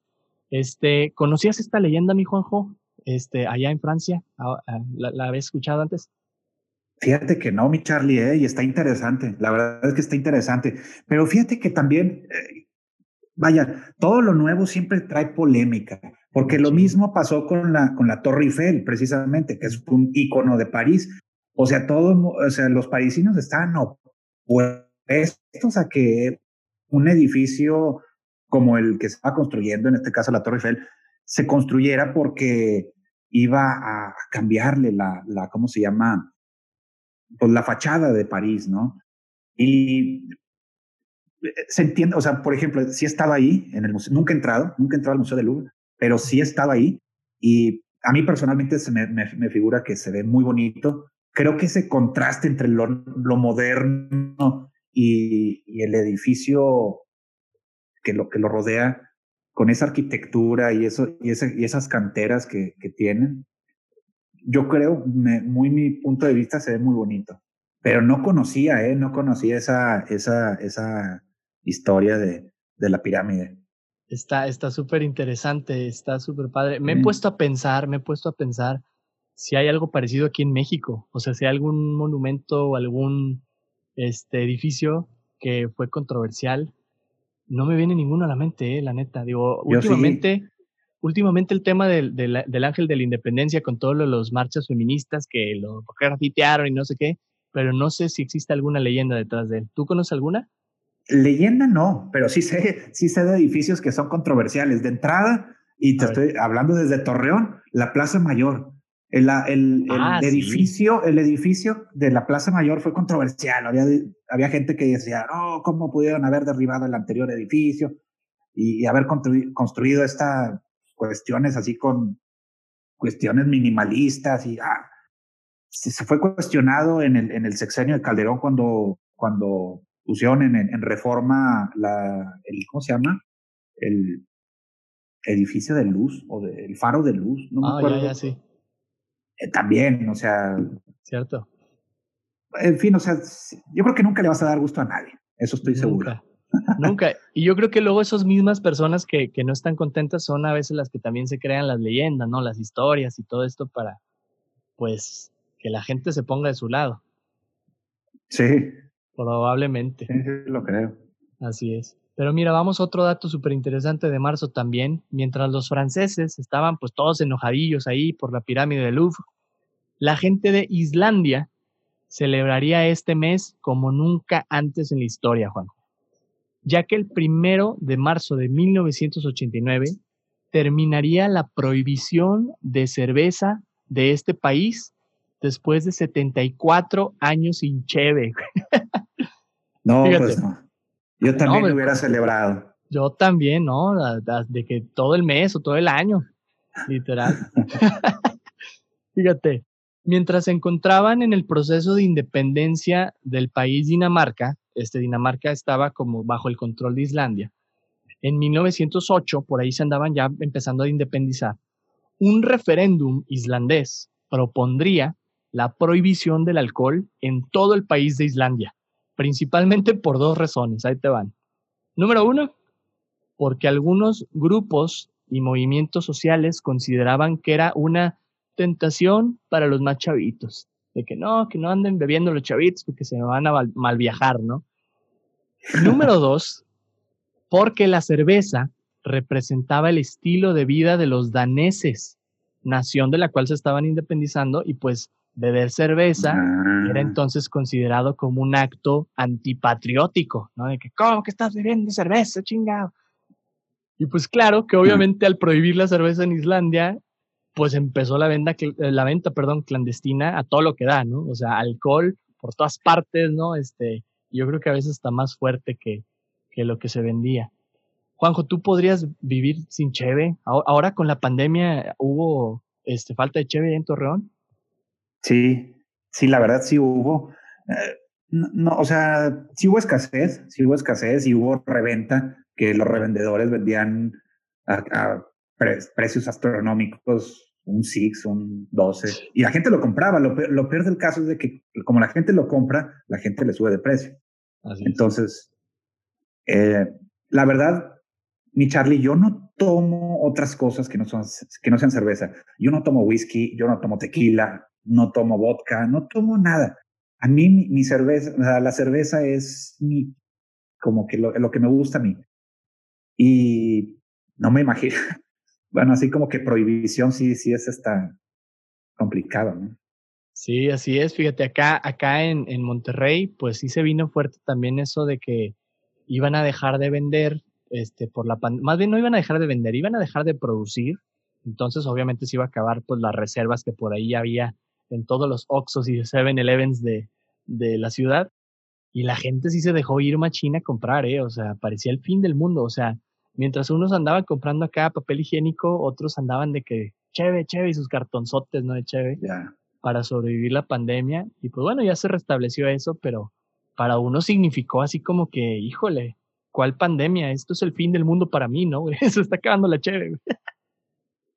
Este, ¿conocías esta leyenda, mi Juanjo? Este, allá en Francia, ah, ah, ¿la, la habías escuchado antes? Fíjate que no, mi Charlie, ¿eh? y está interesante. La verdad es que está interesante. Pero fíjate que también, eh, vaya, todo lo nuevo siempre trae polémica, porque lo mismo pasó con la, con la Torre Eiffel, precisamente, que es un icono de París. O sea, todos, o sea, los parisinos estaban opuestos a que un edificio como el que se estaba construyendo, en este caso la Torre Eiffel, se construyera porque iba a cambiarle la, la ¿cómo se llama? Pues, la fachada de París, ¿no? Y eh, se entiende, o sea, por ejemplo, sí he estado ahí en el museo, nunca he entrado, nunca he entrado al Museo del Louvre, pero sí he estado ahí y a mí personalmente se me, me, figura que se ve muy bonito. Creo que ese contraste entre lo, lo moderno y, y, el edificio que lo, que lo rodea, con esa arquitectura y, eso, y, ese, y esas canteras que, que tienen, yo creo, muy mi punto de vista, se ve muy bonito. Pero no conocía, ¿eh? No conocía esa, esa, esa historia de, de la pirámide. Está súper interesante, está súper padre. Me he puesto a pensar, me he puesto a pensar si hay algo parecido aquí en México. O sea, si hay algún monumento o algún este, edificio que fue controversial. No me viene ninguno a la mente, eh, la neta. Digo, últimamente, últimamente el tema del, del, ángel de la independencia con todos los marchas feministas que lo grafitearon y no sé qué, pero no sé si existe alguna leyenda detrás de él. ¿Tú conoces alguna? Leyenda no, pero sí sé, sí sé de edificios que son controversiales. De entrada, y te estoy hablando desde Torreón, la Plaza Mayor. El, el, ah, edificio, el edificio de la Plaza Mayor fue controversial. Había, había gente que decía, no, ¿cómo pudieron haber derribado el anterior edificio? y, haber construido estas cuestiones así con cuestiones minimalistas y ah, se, fue cuestionado en el, en el sexenio de Calderón cuando, cuando pusieron en, en reforma la, el, ¿cómo se llama? El edificio de luz o de, el faro de luz, no me ah, acuerdo. Ya, ya, sí. Eh, también, o sea. Cierto. En fin, o sea, yo creo que nunca le vas a dar gusto a nadie, eso estoy seguro. Nunca. Y yo creo que luego esas mismas personas que, que no están contentas son a veces las que también se crean las leyendas, ¿no? Las historias y todo esto para, pues, que la gente se ponga de su lado. Sí. Probablemente. Sí, lo creo. Así es. Pero mira, vamos a otro dato súper interesante de marzo también. Mientras los franceses estaban pues todos enojadillos ahí por la pirámide de Louvre, la gente de Islandia celebraría este mes como nunca antes en la historia, Juan. Ya que el primero de marzo de 1989 terminaría la prohibición de cerveza de este país después de 74 años sin cheve. No, pues no. Yo también lo hubiera celebrado. Yo también, ¿no? De que todo el mes o todo el año, literal. Fíjate, mientras se encontraban en el proceso de independencia del país Dinamarca, este Dinamarca estaba como bajo el control de Islandia. En 1908, por ahí se andaban ya empezando a independizar. Un referéndum islandés propondría la prohibición del alcohol en todo el país de Islandia principalmente por dos razones, ahí te van. Número uno, porque algunos grupos y movimientos sociales consideraban que era una tentación para los más chavitos, de que no, que no anden bebiendo los chavitos porque se van a mal viajar, ¿no? Número dos, porque la cerveza representaba el estilo de vida de los daneses, nación de la cual se estaban independizando y pues beber cerveza era ah. entonces considerado como un acto antipatriótico, ¿no? De que, ¿cómo que estás bebiendo cerveza, chingado? Y pues claro que obviamente al prohibir la cerveza en Islandia, pues empezó la venta, eh, la venta, perdón, clandestina a todo lo que da, ¿no? O sea, alcohol por todas partes, ¿no? Este, yo creo que a veces está más fuerte que, que lo que se vendía. Juanjo, ¿tú podrías vivir sin cheve? Ahora con la pandemia hubo este, falta de cheve en Torreón. Sí, sí, la verdad sí hubo. Eh, no, o sea, sí hubo escasez, sí hubo escasez y hubo reventa, que los revendedores vendían a, precios astronómicos, un 6, un 12, y la gente lo compraba. Lo, peor del caso es de que como la gente lo compra, la gente le sube de precio. Entonces, eh, la verdad, mi Charlie, yo no tomo otras cosas que no, son, que no sean cerveza. Yo no tomo whisky, yo no tomo tequila, no tomo vodka, no tomo nada. A mí mi, cerveza, la cerveza es mi, como que lo, lo, que me gusta a mí. Y no me imagino, bueno, así como que prohibición sí, sí es esta complicado, ¿no? Sí, así es. Fíjate, acá, acá en, en Monterrey, pues sí se vino fuerte también eso de que iban a dejar de vender, este, por la pandemia, más bien no iban a dejar de vender, iban a dejar de producir. Entonces, obviamente se iba a acabar, pues, las reservas que por ahí había en todos los Oxos y 7-Elevens de, de la ciudad. Y la gente sí se dejó ir machina a comprar, ¿eh? O sea, parecía el fin del mundo. O sea, mientras unos andaban comprando acá papel higiénico, otros andaban de que cheve, cheve y sus cartonzotes, ¿no? De cheve. Para sobrevivir la pandemia. Y pues bueno, ya se restableció eso, pero para uno significó así como que, híjole, ¿cuál pandemia? Esto es el fin del mundo para mí, ¿no? Se está acabando la cheve.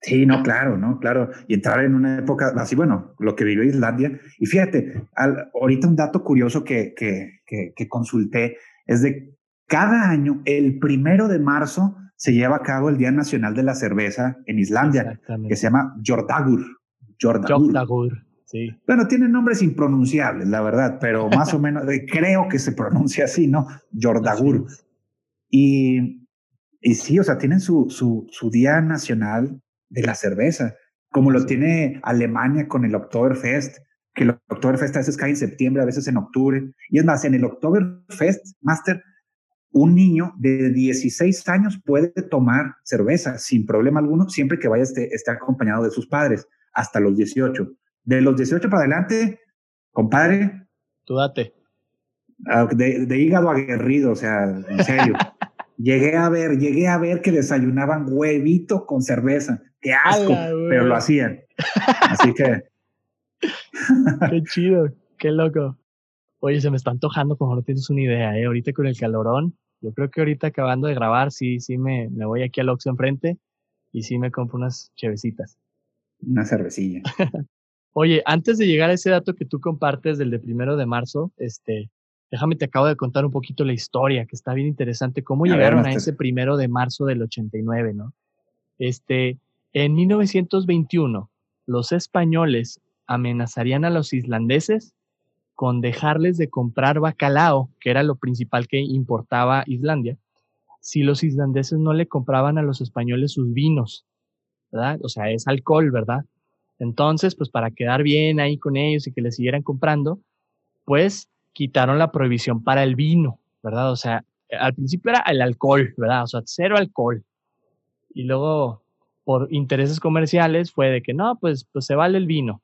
Sí, no, claro, no, claro. Y entrar en una época así, bueno, lo que vivió Islandia. Y fíjate, ahorita un dato curioso que, que, que, consulté es de cada año, el primero de marzo, se lleva a cabo el Día Nacional de la Cerveza en Islandia, que se llama Jordagur. Jordagur. Sí. Bueno, tiene nombres impronunciables, la verdad, pero más o menos creo que se pronuncia así, ¿no? Jordagur. Y, y sí, o sea, tienen su, su, su Día Nacional de la cerveza, como lo tiene Alemania con el Oktoberfest, que el Oktoberfest a veces cae en septiembre, a veces en octubre. Y es más, en el Oktoberfest, Master, un niño de 16 años puede tomar cerveza sin problema alguno, siempre que vaya esté, esté acompañado de sus padres, hasta los 18. De los 18 para adelante, compadre. Tú date. Ah, de, de hígado aguerrido, o sea, en serio. Llegué a ver, llegué a ver que desayunaban huevito con cerveza. Qué asco, pero lo hacían. Así que. qué chido, qué loco. Oye, se me está antojando como no tienes una idea, ¿eh? Ahorita con el calorón, yo creo que ahorita acabando de grabar, sí, sí me, me voy aquí al Oxxo enfrente y sí me compro unas chevecitas. Una cervecilla. Oye, antes de llegar a ese dato que tú compartes del de primero de marzo, este, déjame te acabo de contar un poquito la historia, que está bien interesante, cómo llegaron a ese primero de marzo del 89, ¿no? Este, en 1921, los españoles amenazarían a los islandeses con dejarles de comprar bacalao, que era lo principal que importaba Islandia, si los islandeses no le compraban a los españoles sus vinos, ¿verdad? O sea, es alcohol, ¿verdad? Entonces, pues para quedar bien ahí con ellos y que les siguieran comprando, pues quitaron la prohibición para el vino, ¿verdad? O sea, al principio era el alcohol, ¿verdad? O sea, cero alcohol. Y luego, por intereses comerciales, fue de que no, pues, pues se vale el vino.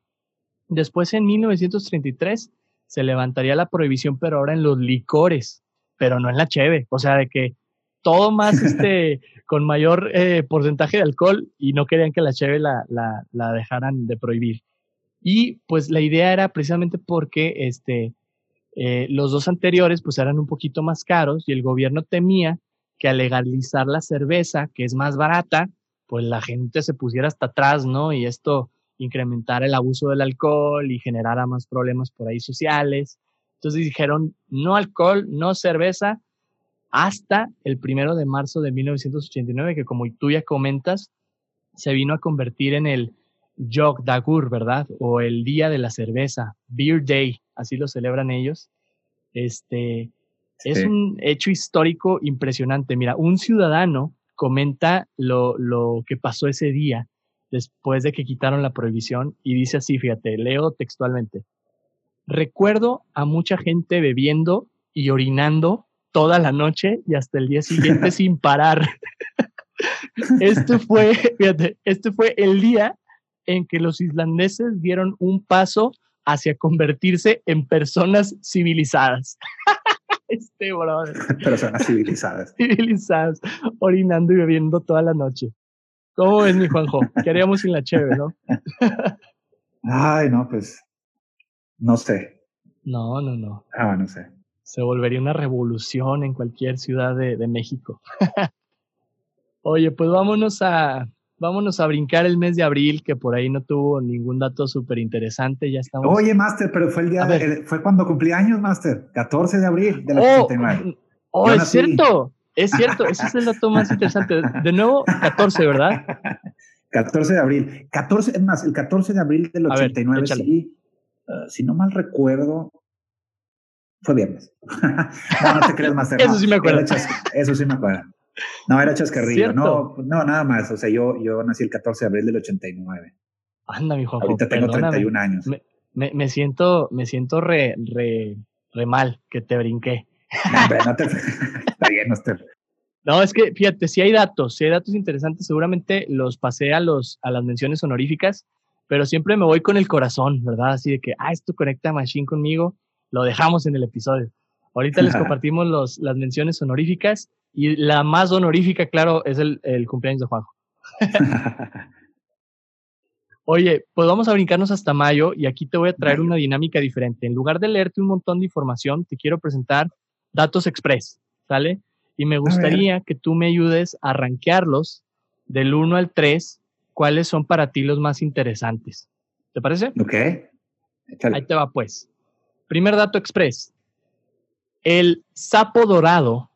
Después, en 1933, se levantaría la prohibición, pero ahora en los licores, pero no en la cheve. O sea, de que todo más este, con mayor eh, porcentaje de alcohol y no querían que la cheve la, la, dejaran de prohibir. Y pues la idea era precisamente porque este, eh, los dos anteriores pues eran un poquito más caros y el gobierno temía que al legalizar la cerveza, que es más barata, pues la gente se pusiera hasta atrás, ¿no? Y esto incrementara el abuso del alcohol y generara más problemas por ahí sociales. Entonces dijeron, no alcohol, no cerveza, hasta el primero de marzo de 1989, que como tú ya comentas, se vino a convertir en el Jog Dagur, ¿verdad? O el Día de la Cerveza, Beer Day, así lo celebran ellos. Este, es un hecho histórico impresionante. Mira, un ciudadano comenta lo, lo que pasó ese día después de que quitaron la prohibición y dice así, fíjate, leo textualmente. Recuerdo a mucha gente bebiendo y orinando toda la noche y hasta el día siguiente sin parar. este fue, fíjate, este fue el día en que los islandeses dieron un paso hacia convertirse en personas civilizadas. este brother. Personas civilizadas. Civilizadas, orinando y bebiendo toda la noche. ¿Cómo ves, mi Juanjo? ¿Qué haríamos sin la cheve, no? Ay, no, pues. No sé. No, no, no. Ah, no sé se volvería una revolución en cualquier ciudad de, México. Oye, pues vámonos a, vámonos a brincar el mes de abril, que por ahí no tuvo ningún dato súper interesante. Ya estamos. Oye, Master, pero fue el día, fue cuando cumplí años, Master, 14 de abril de la oh, Oh, es cierto, es cierto, ese es el dato más interesante. De nuevo, 14, ¿verdad? 14 de abril. 14, es más, el 14 de abril del 89, sí, uh, si no mal recuerdo, fue viernes. no, no te crees más. eso sí me acuerdo. Eso sí me acuerdo. No, era chascarrillo. No, no, nada más. O sea, yo, yo nací el 14 de abril del 89. Anda, mi Juanjo. Ahorita tengo 31 años. Me, me, me, siento, me siento re, re, re mal que te brinqué. No, no te, está bien, no No, es que fíjate, si hay datos, si hay datos interesantes, seguramente los pasé a, los, a las menciones honoríficas, pero siempre me voy con el corazón, ¿verdad? Así de que, ah, esto conecta Machine conmigo lo dejamos en el episodio. Ahorita les compartimos los, las menciones honoríficas y la más honorífica, claro, es el, el cumpleaños de Juanjo. Oye, pues vamos a brincarnos hasta mayo y aquí te voy a traer una dinámica diferente. En lugar de leerte un montón de información, te quiero presentar datos express, ¿sale? Y me gustaría que tú me ayudes a rankearlos del 1 al 3, cuáles son para ti los más interesantes. ¿Te parece? Ok. Ahí te va pues. Primer dato express. El sapo dorado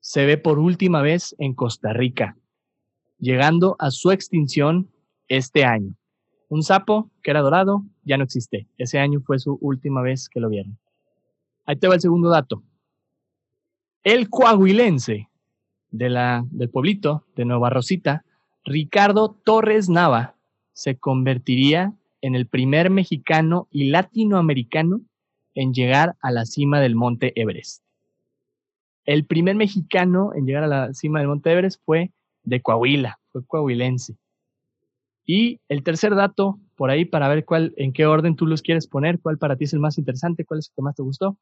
se ve por última vez en Costa Rica, llegando a su extinción este año. Un sapo que era dorado ya no existe. Ese año fue su última vez que lo vieron. Ahí te va el segundo dato. El coahuilense de la, del pueblito de Nueva Rosita, Ricardo Torres Nava, se convertiría en el primer mexicano y latinoamericano en llegar a la cima del monte Everest. El primer mexicano en llegar a la cima del monte Everest fue de Coahuila, fue coahuilense. Y el tercer dato, por ahí para ver cuál, en qué orden tú los quieres poner, cuál para ti es el más interesante, cuál es el que más te gustó.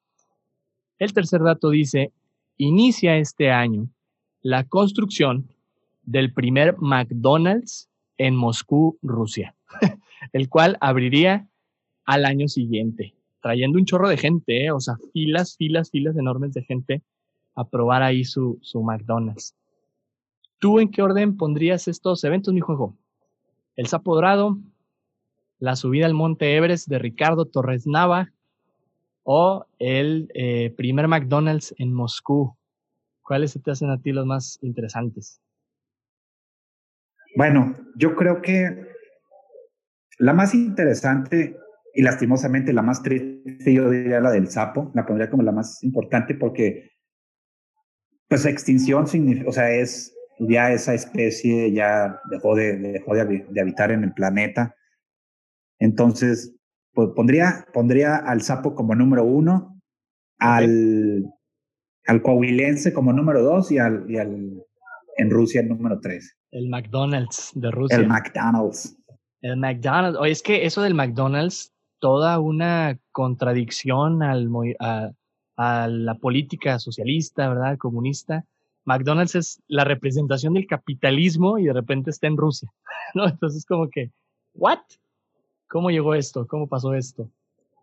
El tercer dato dice, inicia este año la construcción del primer McDonald's en Moscú, Rusia, el cual abriría al año siguiente, trayendo un chorro de gente, ¿eh? o sea, filas, filas, filas enormes de gente a probar ahí su, su McDonald's. ¿Tú en qué orden pondrías estos eventos, mi juego? El Sapo Dorado, la subida al Monte Everest de Ricardo Torres Nava o el eh, primer McDonald's en Moscú. ¿Cuáles se te hacen a ti los más interesantes? Bueno, yo creo que la más interesante y lastimosamente la más triste, yo diría la del sapo, la pondría como la más importante porque, pues, extinción significa, o sea, es ya esa especie ya dejó de, dejó de, habitar en el planeta. Entonces, pues pondría, pondría al sapo como número uno, al, al coahuilense como número dos y al, y al en Rusia el número tres. El McDonald's de Rusia. El McDonald's. El McDonald's. Oye, es que eso del McDonald's, toda una contradicción al, a, a la política socialista, ¿verdad? Comunista. McDonald's es la representación del capitalismo y de repente está en Rusia, ¿no? Entonces como que, ¿what? ¿Cómo llegó esto? ¿Cómo pasó esto?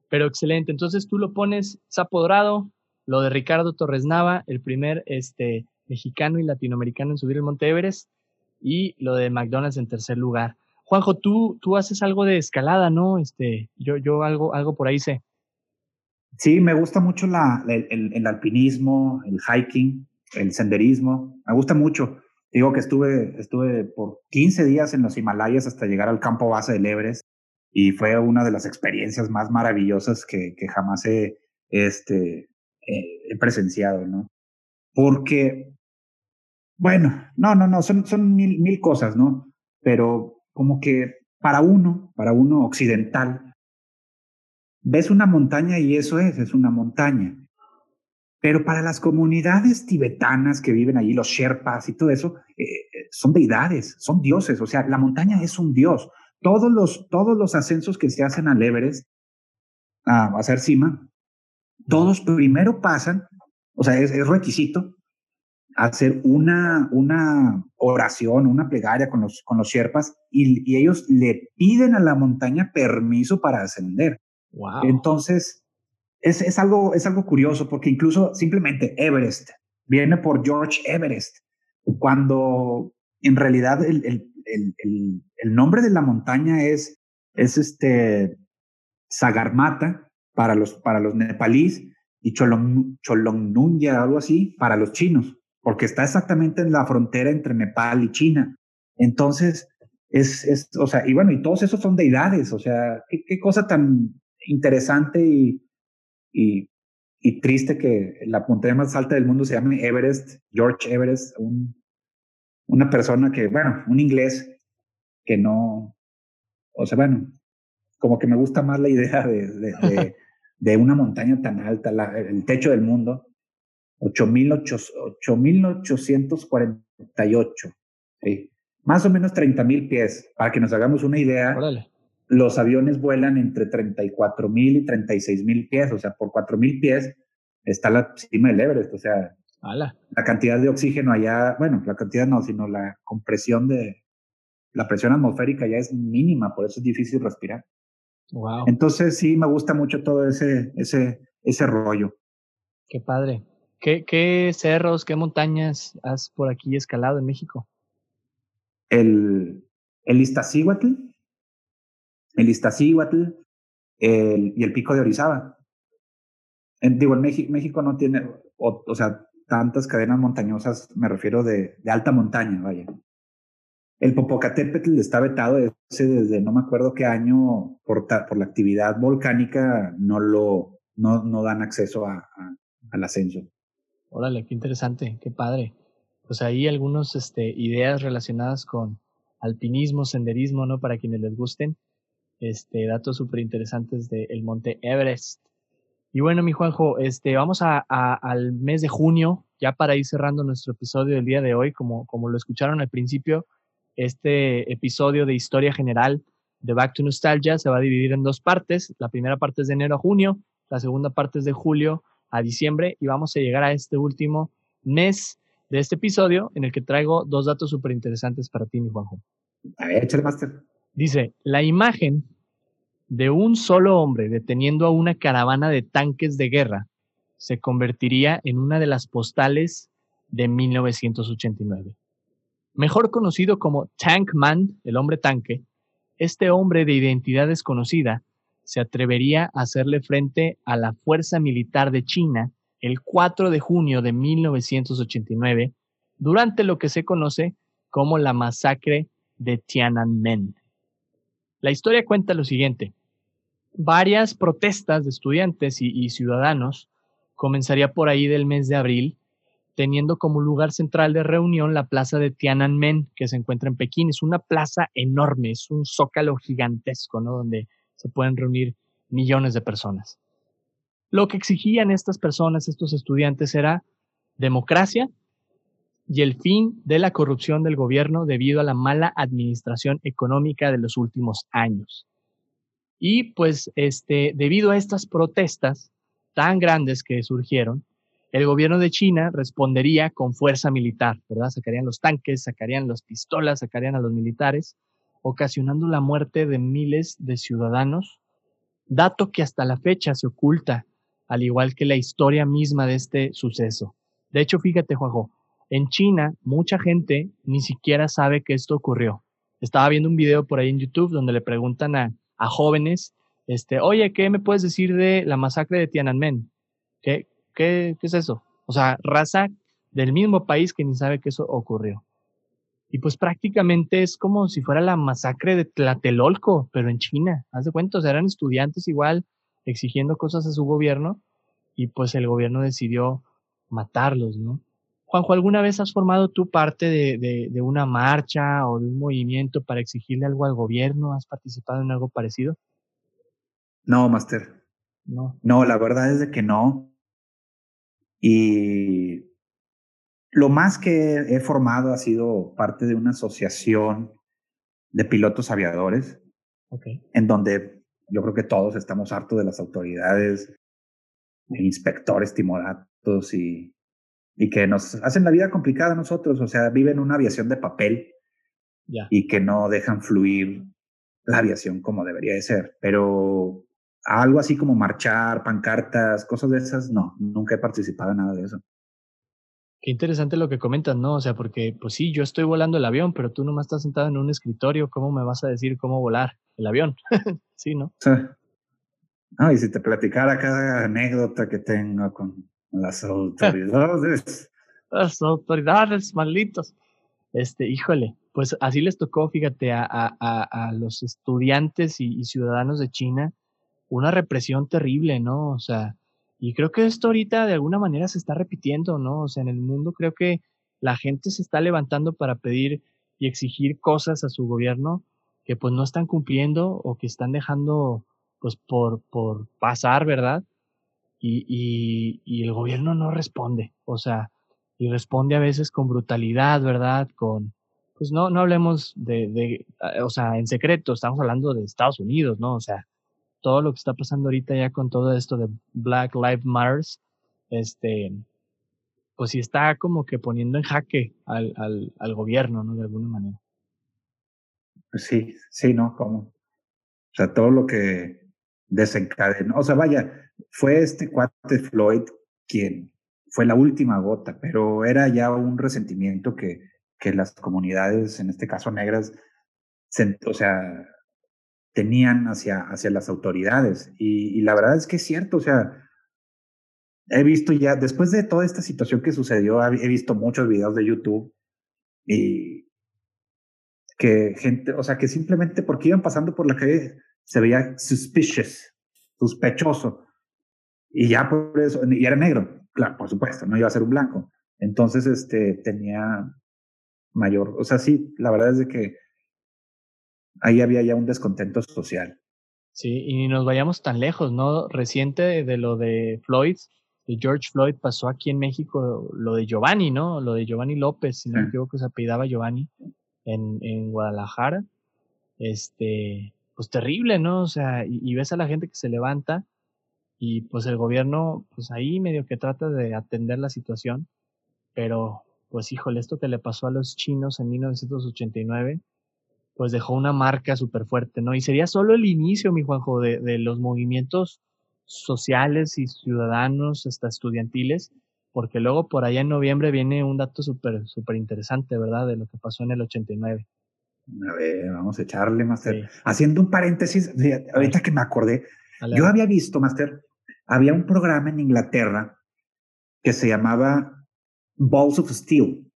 Pero excelente. Entonces tú lo pones Sapo Dorado, lo de Ricardo Torres Nava, el primer este, mexicano y latinoamericano en subir el Monte Everest, y lo de McDonald's en tercer lugar. Juanjo, tú, tú haces algo de escalada, ¿no? Este, yo, yo algo, algo por ahí sé. Sí, me gusta mucho la, el, el, alpinismo, el hiking, el senderismo. Me gusta mucho. Digo que estuve, estuve por 15 días en los Himalayas hasta llegar al campo base del Everest y fue una de las experiencias más maravillosas que, que jamás he, este, eh, he presenciado, ¿no? Porque, bueno, no, no, no, son, son mil, mil cosas, ¿no? Pero como que para uno, para uno occidental, ves una montaña y eso es, es una montaña. Pero para las comunidades tibetanas que viven allí, los Sherpas y todo eso, eh, eh, son deidades, son dioses. O sea, la montaña es un dios. Todos los, todos los ascensos que se hacen al Everest, a hacer cima, todos primero pasan, o sea, es, requisito hacer una, una oración, una plegaria con los, con los Sherpas y, ellos le piden a la montaña permiso para ascender. Wow. Entonces, es, es, algo, es algo curioso porque incluso simplemente Everest viene por George Everest, cuando en realidad el, el, el, el nombre de la montaña es, es este Sagarmata para los, para los nepalíes y Cholong, Cholongnunya, algo así, para los chinos, porque está exactamente en la frontera entre Nepal y China. Entonces, es, es o sea, y bueno, y todos esos son deidades, o sea, qué, cosa tan interesante y, y, y, triste que la montaña más alta del mundo se llame Everest, George Everest, un, una persona que, bueno, un inglés que no, o sea, bueno, como que me gusta más la idea de, de, de, una montaña tan alta, la, el techo del mundo, 8.848, ¿sí? más o menos 30.000 pies, para que nos hagamos una idea. Los aviones vuelan entre 34.000 y 36.000 pies, o sea, por 4.000 pies está la cima del Everest, o sea, la cantidad de oxígeno allá, bueno, la cantidad no, sino la compresión de, la presión atmosférica ya es mínima, por eso es difícil respirar. Wow. Entonces sí me gusta mucho todo ese, ese, ese rollo. Qué padre. ¿Qué, ¿Qué cerros, qué montañas has por aquí escalado en México? El, el Iztaccíhuatl, el Iztaccíhuatl el, y el Pico de Orizaba. En, digo, en México, México no tiene, o, o, sea, tantas cadenas montañosas, me refiero de, alta montaña, vaya. El Popocatépetl está vetado desde no me acuerdo qué año por, por la actividad volcánica no lo no, no dan acceso al ascenso. Órale, qué interesante, qué padre. Pues ahí algunas este, ideas relacionadas con alpinismo, senderismo, ¿no? Para quienes les gusten. Este, datos súper interesantes del Monte Everest. Y bueno, mi Juanjo, este, vamos a, a, al mes de junio, ya para ir cerrando nuestro episodio del día de hoy, como, como lo escucharon al principio, este episodio de historia general de Back to Nostalgia se va a dividir en dos partes. La primera parte es de enero a junio, la segunda parte es de julio a diciembre y vamos a llegar a este último mes de este episodio en el que traigo dos datos súper interesantes para ti, mi Juanjo. A ver, échale, Master. Dice, la imagen de un solo hombre deteniendo a una caravana de tanques de guerra se convertiría en una de las postales de 1989. Mejor conocido como Tank Man, el hombre tanque, este hombre de identidad desconocida se atrevería a hacerle frente a la fuerza militar de China el 4 de junio de 1989 durante lo que se conoce como la masacre de Tiananmen. La historia cuenta lo siguiente. Varias protestas de estudiantes y, ciudadanos comenzaría por ahí del mes de abril teniendo como lugar central de reunión la plaza de Tiananmen, que se encuentra en Pekín. Es una plaza enorme, es un zócalo gigantesco, ¿no? Donde se pueden reunir millones de personas. Lo que exigían estas personas, estos estudiantes, era democracia y el fin de la corrupción del gobierno debido a la mala administración económica de los últimos años. Y pues, este, debido a estas protestas tan grandes que surgieron, el gobierno de China respondería con fuerza militar, ¿verdad? Sacarían los tanques, sacarían las pistolas, sacarían a los militares, ocasionando la muerte de miles de ciudadanos, dato que hasta la fecha se oculta, al igual que la historia misma de este suceso. De hecho, fíjate, Juanjo, en China mucha gente ni siquiera sabe que esto ocurrió. Estaba viendo un video por ahí en YouTube donde le preguntan a, a jóvenes, este, oye, ¿qué me puedes decir de la masacre de Tiananmen? ¿Qué, ¿Qué, es eso? O sea, raza del mismo país que ni sabe que eso ocurrió. Y pues prácticamente es como si fuera la masacre de Tlatelolco, pero en China. Haz de cuenta, eran estudiantes igual exigiendo cosas a su gobierno y pues el gobierno decidió matarlos, ¿no? Juanjo, ¿alguna vez has formado tú parte de, de, una marcha o de un movimiento para exigirle algo al gobierno? ¿Has participado en algo parecido? No, Master. No. No, la verdad es de que no. Y lo más que he formado ha sido parte de una asociación de pilotos aviadores, en donde yo creo que todos estamos hartos de las autoridades, de inspectores timoratos y, y que nos hacen la vida complicada a nosotros, o sea, viven una aviación de papel y que no dejan fluir la aviación como debería de ser. Pero algo así como marchar, pancartas, cosas de esas, no, nunca he participado en nada de eso. Qué interesante lo que comentas, ¿no? O sea, porque pues sí, yo estoy volando el avión, pero tú nomás estás sentado en un escritorio, ¿cómo me vas a decir cómo volar el avión? sí, ¿no? Sí. No, y si te platicara cada anécdota que tengo con las autoridades. las autoridades, malditos. Este, híjole, pues así les tocó, fíjate, a, a, a los estudiantes y, y ciudadanos de China una represión terrible, ¿no? O sea, y creo que esto ahorita de alguna manera se está repitiendo, ¿no? O sea, en el mundo creo que la gente se está levantando para pedir y exigir cosas a su gobierno que pues no están cumpliendo o que están dejando pues por, por pasar, ¿verdad? Y, y, el gobierno no responde, o sea, y responde a veces con brutalidad, ¿verdad? Con, pues no, no hablemos de, de, o sea, en secreto, estamos hablando de Estados Unidos, ¿no? O sea, todo lo que está pasando ahorita ya con todo esto de Black Lives Matter, este, pues sí está como que poniendo en jaque al, al, al gobierno, ¿no? De alguna manera. Pues sí, sí, ¿no? Como, o sea, todo lo que desencadenó, o sea, vaya, fue este cuate Floyd quien fue la última gota, pero era ya un resentimiento que, que las comunidades, en este caso negras, o sea, tenían hacia, hacia las autoridades. Y, la verdad es que es cierto, o sea, he visto ya, después de toda esta situación que sucedió, he visto muchos videos de YouTube y que gente, o sea, que simplemente porque iban pasando por la calle se veía suspicious, sospechoso. Y ya por eso, y era negro, claro, por supuesto, no iba a ser un blanco. Entonces, este, tenía mayor, o sea, sí, la verdad es de que ahí había ya un descontento social. Sí, y nos vayamos tan lejos, ¿no? Reciente de, lo de Floyd, de George Floyd, pasó aquí en México lo de Giovanni, ¿no? Lo de Giovanni López, si no me equivoco, se apellidaba Giovanni en, en Guadalajara. Este, pues terrible, ¿no? O sea, y, y, ves a la gente que se levanta y pues el gobierno, pues ahí medio que trata de atender la situación, pero pues híjole, esto que le pasó a los chinos en 1989, pues dejó una marca súper fuerte, ¿no? Y sería solo el inicio, mi Juanjo, de, de los movimientos sociales y ciudadanos, hasta estudiantiles, porque luego por allá en noviembre viene un dato súper, súper interesante, ¿verdad? De lo que pasó en el 89. A ver, vamos a echarle, Master. Haciendo un paréntesis, ahorita que me acordé, yo había visto, Master, había un programa en Inglaterra que se llamaba Balls of Steel.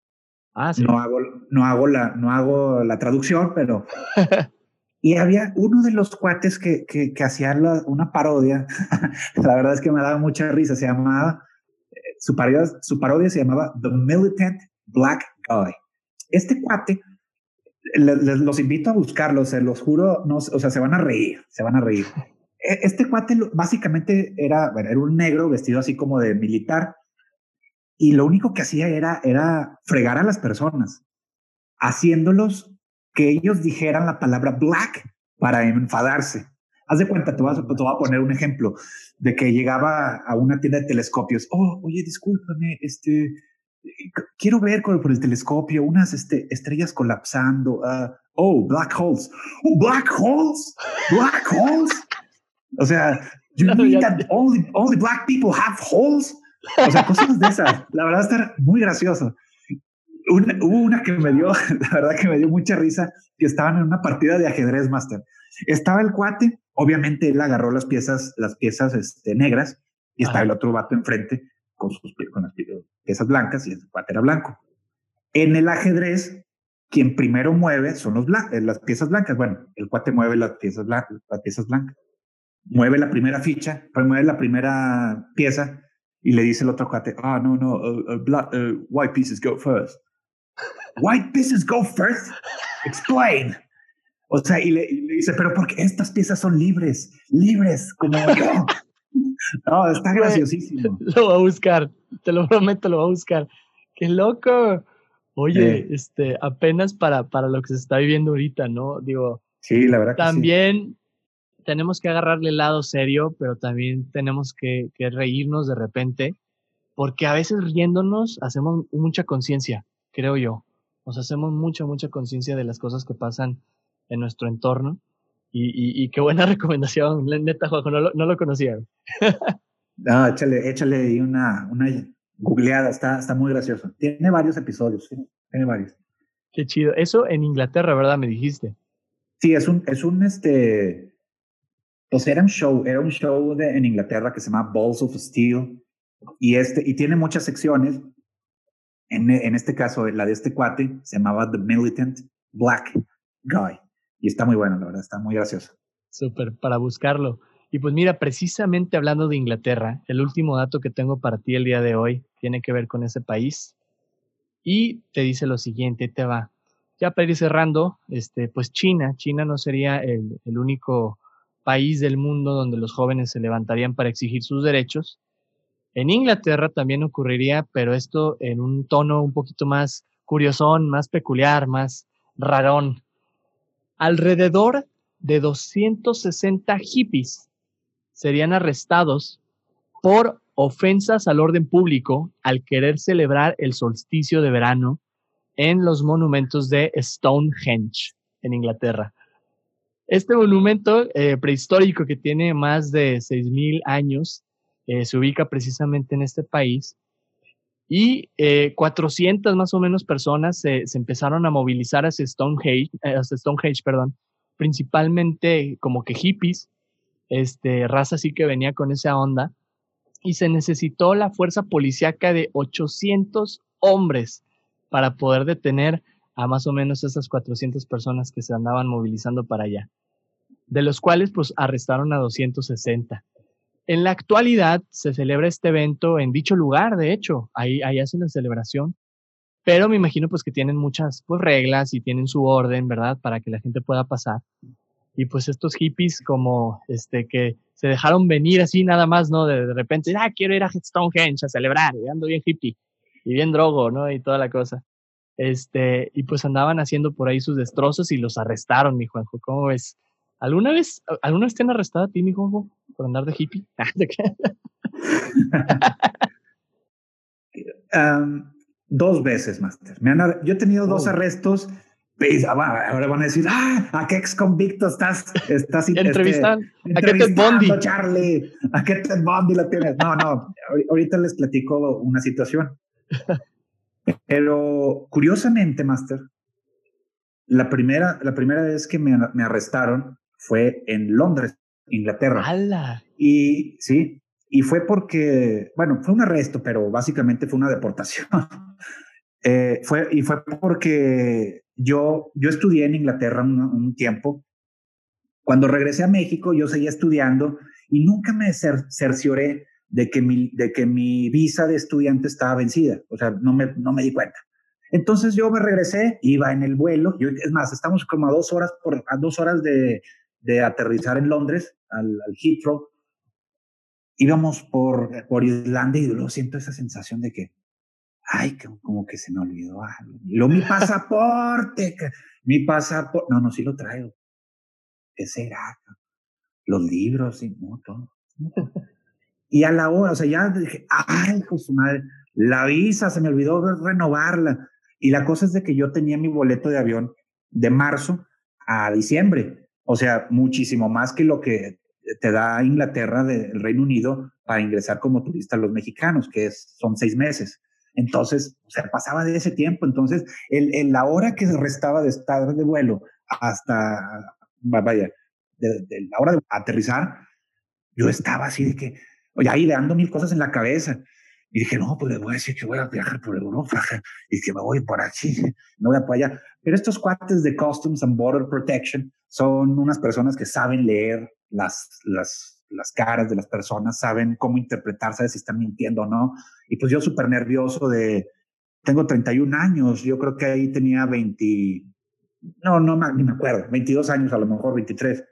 Ah, sí. No hago, no hago, la, no hago la traducción, pero... y había uno de los cuates que, que, que hacía una parodia, la verdad es que me daba mucha risa, se llamaba, eh, su parodia, su parodia se llamaba The Militant Black Guy. Este cuate, los invito a buscarlo, se los juro, no, o sea, se van a reír, se van a reír. E, este cuate básicamente era, bueno, era un negro vestido así como de militar y lo único que hacía era, era fregar a las personas, haciéndolos que ellos dijeran la palabra black para enfadarse. Haz de cuenta, te voy, a, te voy a poner un ejemplo de que llegaba a una tienda de telescopios. Oh, oye, discúlpame, este, quiero ver por el telescopio unas este, estrellas colapsando. Uh, oh, black holes. Oh, black holes. Black holes. O sea, you mean that only, only black people have holes? O sea, cosas de esas. La verdad está muy gracioso. hubo una que me dio, la verdad que me dio mucha risa, que estaban en una partida de ajedrez master. Estaba el cuate, obviamente él agarró las piezas, las piezas este, negras, y estaba el otro vato enfrente con, sus, con las piezas blancas y el cuate era blanco. En el ajedrez, quien primero mueve son los eh, las piezas blancas. Bueno, el cuate mueve las piezas, blancas, las piezas blancas. Mueve la primera ficha, mueve la primera pieza y le dice el otro cuate, ah, no, no, uh, uh, uh, white pieces go first. white pieces go first? Explain. O sea, y le, dice, pero porque estas piezas son libres, libres, como yo. no, está graciosísimo. Lo va a buscar, te lo prometo, lo va a buscar. ¡Qué loco! Oye, este, apenas para, para lo que se está viviendo ahorita, ¿no? Digo, sí, la verdad. También tenemos que agarrarle el lado serio, pero también tenemos que, reírnos de repente, porque a veces riéndonos hacemos mucha conciencia, creo yo. Nos hacemos mucha, mucha conciencia de las cosas que pasan en nuestro entorno. Y, qué buena recomendación, neta, Juanjo, no lo, no lo conocía. no, échale, échale una, una googleada, está, está muy gracioso. Tiene varios episodios, tiene varios. Qué chido. Eso en Inglaterra, ¿verdad? Me dijiste. Sí, es un, es un, este, pues era un show, era un show de, en Inglaterra que se llama Balls of Steel y, este, y tiene muchas secciones. En, en este caso, la de este cuate se llamaba The Militant Black Guy y está muy bueno, la verdad, está muy gracioso. Súper, para buscarlo. Y pues mira, precisamente hablando de Inglaterra, el último dato que tengo para ti el día de hoy tiene que ver con ese país y te dice lo siguiente, te va. Ya para ir cerrando, este, pues China, China no sería el, el único país del mundo donde los jóvenes se levantarían para exigir sus derechos. En Inglaterra también ocurriría, pero esto en un tono un poquito más curiosón, más peculiar, más rarón. Alrededor de 260 hippies serían arrestados por ofensas al orden público al querer celebrar el solsticio de verano en los monumentos de Stonehenge, en Inglaterra. Este monumento eh, prehistórico que tiene más de 6.000 años eh, se ubica precisamente en este país y 400 eh, más o menos personas se, empezaron a movilizar hacia Stonehenge, hacia Stonehenge perdón, principalmente como que hippies, este, raza así que venía con esa onda, y se necesitó la fuerza policíaca de 800 hombres para poder detener a más o menos esas 400 personas que se andaban movilizando para allá, de los cuales pues arrestaron a 260. En la actualidad se celebra este evento en dicho lugar, de hecho, ahí, ahí hacen la celebración, pero me imagino pues que tienen muchas pues reglas y tienen su orden, ¿verdad? Para que la gente pueda pasar. Y pues estos hippies como este que se dejaron venir así nada más, ¿no? De, repente, ah, quiero ir a Stonehenge a celebrar, y ando bien hippie y bien drogo, ¿no? Y toda la cosa. Este, y pues andaban haciendo por ahí sus destrozos y los arrestaron, mi Juanjo. ¿Cómo ves? ¿Alguna vez, ¿alguna vez te han arrestado a ti, mi Juanjo, por andar de hippie? um, Dos veces, Master. Me han, yo he tenido dos arrestos. Ahora van a decir, ah, ¿a qué ex convicto estás? estás este, ¿Entrevistan? ¿A qué Ted Bundy? Charlie, ¿a qué Ted Bundy la tienes? No, no, ahorita les platico una situación. Pero curiosamente, Master, la primera, la primera vez que me, me arrestaron fue en Londres, Inglaterra. ¡Hala! Y sí, y fue porque, bueno, fue un arresto, pero básicamente fue una deportación. eh, fue, y fue porque yo, yo estudié en Inglaterra un, tiempo. Cuando regresé a México, yo seguía estudiando y nunca me cercioré de que, mi, de que mi visa de estudiante estaba vencida. O sea, no me, no me di cuenta. Entonces yo me regresé, iba en el vuelo. Yo, es más, estamos como a dos horas, por, a dos horas de, de aterrizar en Londres, al, al Heathrow íbamos por, por Irlanda y luego siento esa sensación de que, ay, como que se me olvidó algo. Y luego mi pasaporte, mi pasaporte, no, no, sí lo traigo. ¿Qué será? Los libros, y no, todo. Y a la hora, o sea, ya dije, ay, su madre, la visa, se me olvidó renovarla. Y la cosa es de que yo tenía mi boleto de avión de marzo a diciembre. O sea, muchísimo más que lo que te da Inglaterra del Reino Unido para ingresar como turista a los mexicanos, que es, son seis meses. Entonces, o sea, pasaba de ese tiempo. Entonces, el, la hora que restaba de estar de vuelo hasta, vaya, de, la hora de aterrizar, yo estaba así de que, oye, ahí dando mil cosas en la cabeza. Y dije, no, pues le voy a decir que voy a viajar por Europa y que me voy por aquí, no voy a por allá. Pero estos cuates de Customs and Border Protection son unas personas que saben leer las, las, las caras de las personas, saben cómo interpretar, saben si están mintiendo o no. Y pues yo súper nervioso de, tengo 31 años, yo creo que ahí tenía 20, no, no, ni me acuerdo, 22 años a lo mejor, 23.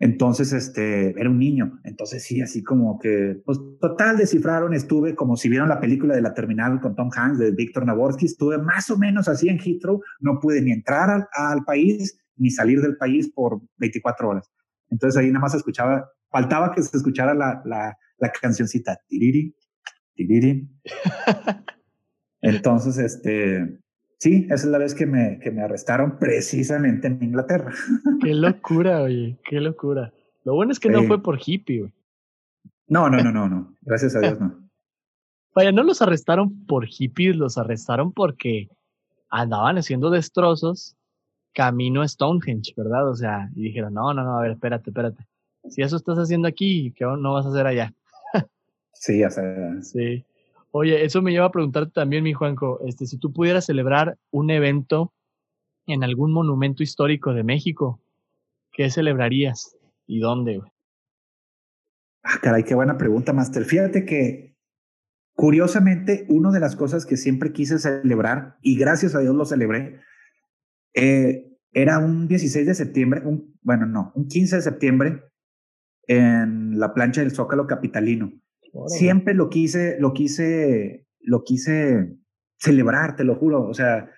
Entonces, este, era un niño. Entonces, sí, así como que, pues, total, descifraron. Estuve como si vieron la película de la terminal con Tom Hanks de Víctor Naborsky. Estuve más o menos así en Heathrow. No pude ni entrar al, al país ni salir del país por 24 horas. Entonces ahí nada más escuchaba, faltaba que se escuchara la, la, la cancioncita, tiriri, tiriri. Entonces, este, sí, esa es la vez que me, que me arrestaron precisamente en Inglaterra. Qué locura, oye, qué locura. Lo bueno es que no fue por hippie, güey. No, no, no, no, no. Gracias a Dios, no. Vaya, no los arrestaron por hippies, los arrestaron porque andaban haciendo destrozos camino a Stonehenge, ¿verdad? O sea, y dijeron, no, no, no, a ver, espérate, espérate. Si eso estás haciendo aquí, ¿qué no vas a hacer allá? sí, ya sé. Sí. Oye, eso me lleva a preguntarte también, mi Juanco, este, si tú pudieras celebrar un evento en algún monumento histórico de México, ¿qué celebrarías y dónde? Ah, caray, qué buena pregunta, Master. Fíjate que, curiosamente, una de las cosas que siempre quise celebrar, y gracias a Dios lo celebré, eh, era un 16 de septiembre, un, bueno, no, un 15 de septiembre en la plancha del Zócalo Capitalino. Siempre lo quise, lo quise, lo quise celebrar, te lo juro. O sea,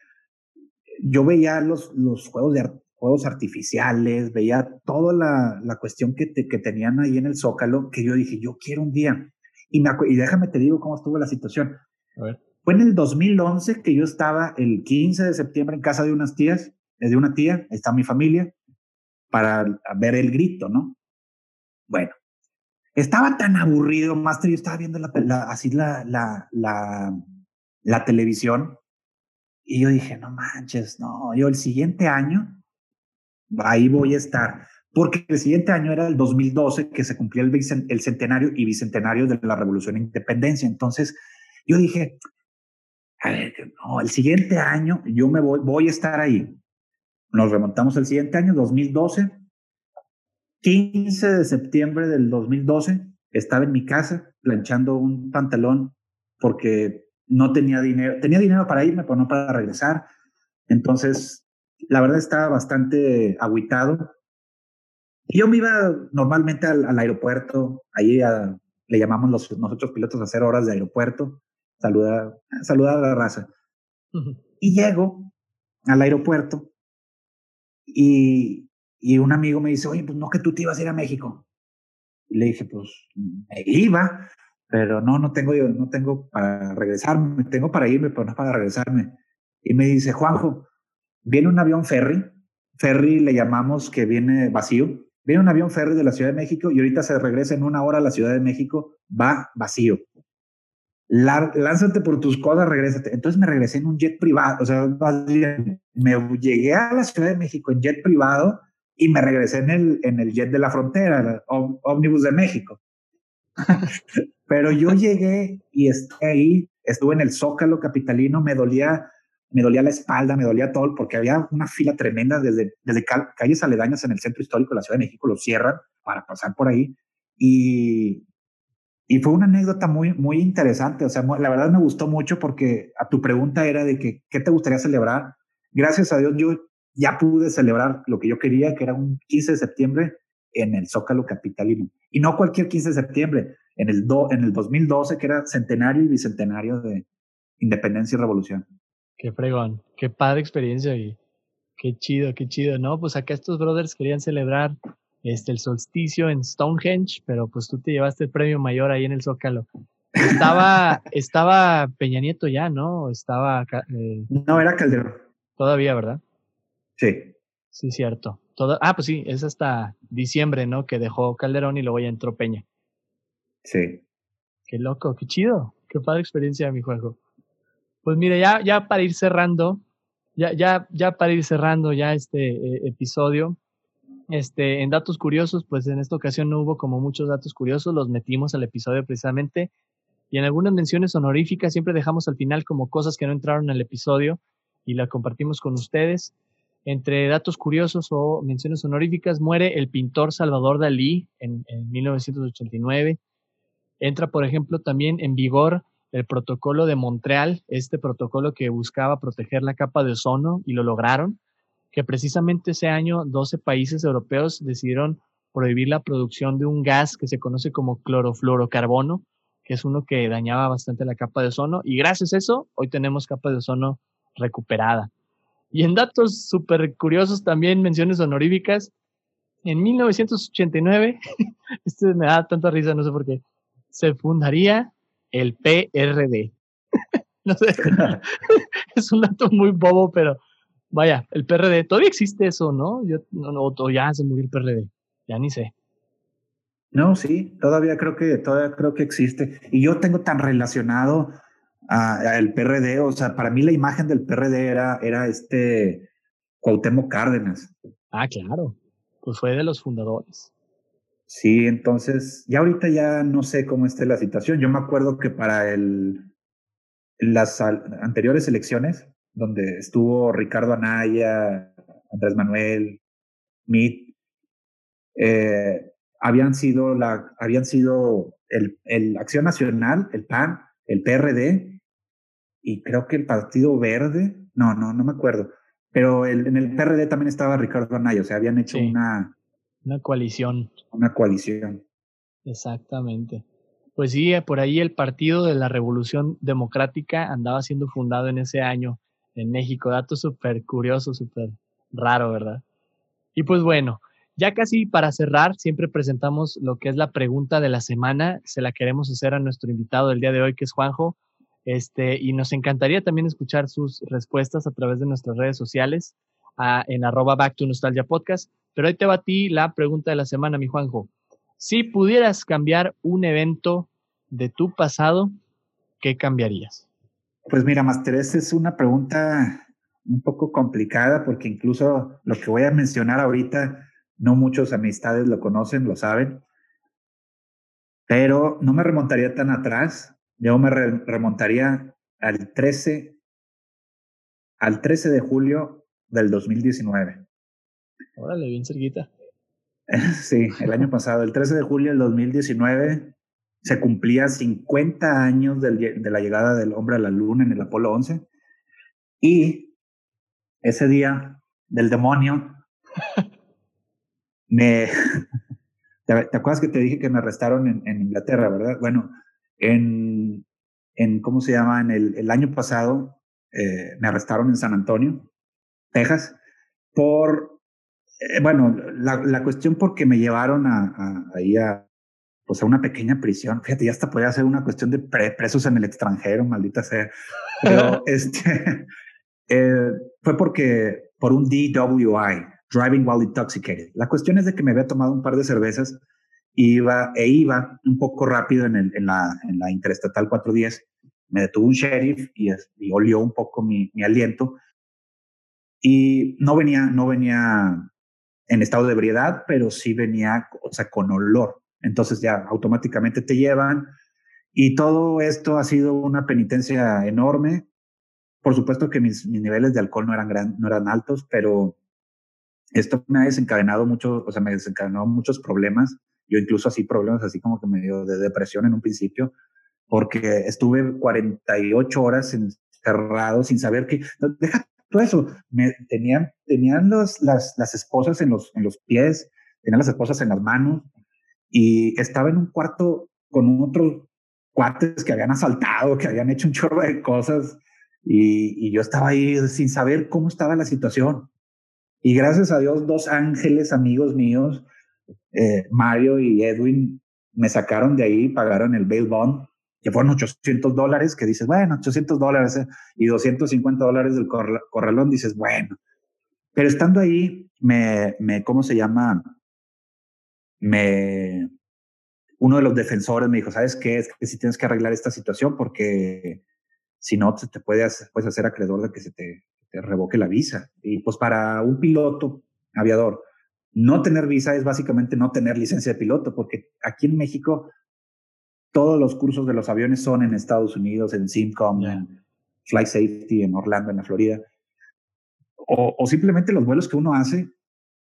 yo veía los, los juegos de juegos artificiales, veía toda la, la cuestión que, que tenían ahí en el Zócalo, que yo dije, yo quiero un día. Y, me, y déjame te digo cómo estuvo la situación. A ver. Fue en el 2011 que yo estaba el 15 de septiembre en casa de unas tías, de una tía, ahí está mi familia, para ver el grito, ¿no? Bueno, estaba tan aburrido, Master, yo estaba viendo la, así la, la, la, televisión y yo dije, no manches, no, yo el siguiente año, ahí voy a estar. Porque el siguiente año era el 2012, que se cumplía el, centenario y bicentenario de la Revolución de Independencia. Entonces, yo dije, a ver, no, el siguiente año yo me voy, voy a estar ahí. Nos remontamos el siguiente año, 2012. 15 de septiembre del 2012, estaba en mi casa planchando un pantalón porque no tenía dinero. Tenía dinero para irme, pero no para regresar. Entonces, la verdad estaba bastante aguitado. Y yo me iba normalmente al, aeropuerto, ahí le llamamos los, nosotros pilotos a hacer horas de aeropuerto saludar, saludar a la raza. Y llego al aeropuerto y, y un amigo me dice, oye, pues no que tú te ibas a ir a México. Y le dije, pues me iba, pero no, no tengo, no tengo para regresarme, tengo para irme, pero no para regresarme. Y me dice, Juanjo, viene un avión ferry, ferry le llamamos que viene vacío, viene un avión ferry de la Ciudad de México y ahorita se regresa en una hora a la Ciudad de México, va vacío. lánzate por tus cosas, regrésate. Entonces me regresé en un jet privado, o sea, me llegué a la Ciudad de México en jet privado y me regresé en el, en el jet de la frontera, el ómnibus de México. Pero yo llegué y estuve ahí, estuve en el Zócalo capitalino, me dolía, me dolía la espalda, me dolía todo, porque había una fila tremenda desde, desde calles aledañas en el centro histórico de la Ciudad de México, lo cierran para pasar por ahí. Y, y fue una anécdota muy, muy interesante. O sea, la verdad me gustó mucho porque a tu pregunta era de que, ¿qué te gustaría celebrar? Gracias a Dios yo ya pude celebrar lo que yo quería, que era un 15 de septiembre en el Zócalo Capitalino. Y no cualquier 15 de septiembre, en el, do, en el 2012, que era centenario y bicentenario de Independencia y Revolución. Qué fregón, qué padre experiencia y qué chido, qué chido, ¿no? Pues acá estos brothers querían celebrar este, el solsticio en Stonehenge, pero pues tú te llevaste el premio mayor ahí en el Zócalo. Estaba, estaba Peña Nieto ya, ¿no? Estaba... Eh, no, era Calderón. Todavía, ¿verdad? Sí. Sí, cierto. Todo, ah, pues sí, es hasta diciembre, ¿no? Que dejó Calderón y luego ya entró Peña. Sí. Qué loco, qué chido. Qué padre experiencia, mi juego. Pues mire, ya, ya para ir cerrando, ya, ya, ya para ir cerrando ya este eh, episodio, este, en datos curiosos, pues en esta ocasión no hubo como muchos datos curiosos, los metimos al episodio precisamente. Y en algunas menciones honoríficas siempre dejamos al final como cosas que no entraron al episodio y la compartimos con ustedes. Entre datos curiosos o menciones honoríficas, muere el pintor Salvador Dalí en, 1989. Entra, por ejemplo, también en vigor el protocolo de Montreal, este protocolo que buscaba proteger la capa de ozono y lo lograron, que precisamente ese año 12 países europeos decidieron prohibir la producción de un gas que se conoce como clorofluorocarbono, que es uno que dañaba bastante la capa de ozono, y gracias a eso hoy tenemos capa de ozono recuperada. Y en datos súper curiosos también, menciones honoríficas, en 1989, este me da tanta risa, no sé por qué, se fundaría el PRD. no sé, es un dato muy bobo, pero vaya, el PRD, todavía existe eso, ¿no? Yo, no, no ya se murió el PRD, ya ni sé. No, sí, todavía creo que todavía creo que existe. Y yo tengo tan relacionado el PRD, o sea, para mí la imagen del PRD era, era este Cuauhtémoc Cárdenas. Ah, claro, pues fue de los fundadores. Sí, entonces, ya ahorita ya no sé cómo esté la situación. Yo me acuerdo que para el, las anteriores elecciones, donde estuvo Ricardo Anaya, Andrés Manuel, Mit, eh, habían sido la, habían sido el, el Acción Nacional, el PAN, el PRD y creo que el Partido Verde, no, no, no me acuerdo, pero en el PRD también estaba Ricardo Anaya, o sea, habían hecho una... Una coalición. Una coalición. Exactamente. Pues sí, eh, por ahí el Partido de la Revolución Democrática andaba siendo fundado en ese año en México. Dato súper curioso, súper raro, ¿verdad? Y pues bueno, ya casi para cerrar, siempre presentamos lo que es la pregunta de la semana. Se la queremos hacer a nuestro invitado del día de hoy, que es Juanjo. Este, y nos encantaría también escuchar sus respuestas a través de nuestras redes sociales en arroba back to nostalgia podcast. Pero ahí te va a ti la pregunta de la semana, mi Juanjo. Si pudieras cambiar un evento de tu pasado, ¿qué cambiarías? Pues mira, Master, es una pregunta un poco complicada porque incluso lo que voy a mencionar ahorita, no muchos amistades lo conocen, lo saben, pero no me remontaría tan atrás yo me remontaría al 13, al 13 de julio del 2019. Órale, bien cerquita. Sí, el año pasado, el 13 de julio del 2019, se cumplía 50 años de la llegada del hombre a la luna en el Apolo 11. Y ese día del demonio, me... ¿Te, acuerdas que te dije que me arrestaron en, en Inglaterra, verdad? Bueno, en, en ¿cómo se llama? En el, el año pasado eh, me arrestaron en San Antonio, Texas, por, eh, bueno, la, la, cuestión porque me llevaron a, ahí a, pues a una pequeña prisión. Fíjate, ya hasta podía ser una cuestión de presos en el extranjero, maldita sea. Pero este eh, fue porque por un DWI, Driving While Intoxicated. La cuestión es de que me había tomado un par de cervezas iba, e iba un poco rápido en, el, en, la, en la Interestatal 410. Me detuvo un sheriff y, y olió un poco mi, aliento. Y no venía, no venía en estado de ebriedad, pero sí venía, o sea, con olor. Entonces ya automáticamente te llevan. Y todo esto ha sido una penitencia enorme. Por supuesto que mis, mis niveles de alcohol no eran, gran, no eran altos, pero esto me ha desencadenado mucho, o sea, me desencadenó muchos problemas. Yo incluso así problemas así como que me dio de depresión en un principio, porque estuve 48 horas encerrado sin saber que, deja todo eso, me tenían, tenían las, las esposas en los, en los pies, tenían las esposas en las manos, y estaba en un cuarto con otros cuates que habían asaltado, que habían hecho un chorro de cosas y, yo estaba ahí sin saber cómo estaba la situación. Y gracias a Dios, dos ángeles amigos míos, eh, Mario y Edwin, me sacaron de ahí, pagaron el bail bond, que fueron 800 dólares, que dices, bueno, 800 dólares eh, y 250 dólares del corralón, dices, bueno. Pero estando ahí, me, me, ¿cómo se llama? me, uno de los defensores me dijo, ¿sabes qué? Es que si tienes que arreglar esta situación porque si no te, puedes, hacer acreedor de que se te, revoque la visa. Y pues para un piloto aviador, no tener visa es básicamente no tener licencia de piloto, porque aquí en México todos los cursos de los aviones son en Estados Unidos, en Simcom, en Flight Safety, en Orlando, en la Florida. O, o simplemente los vuelos que uno hace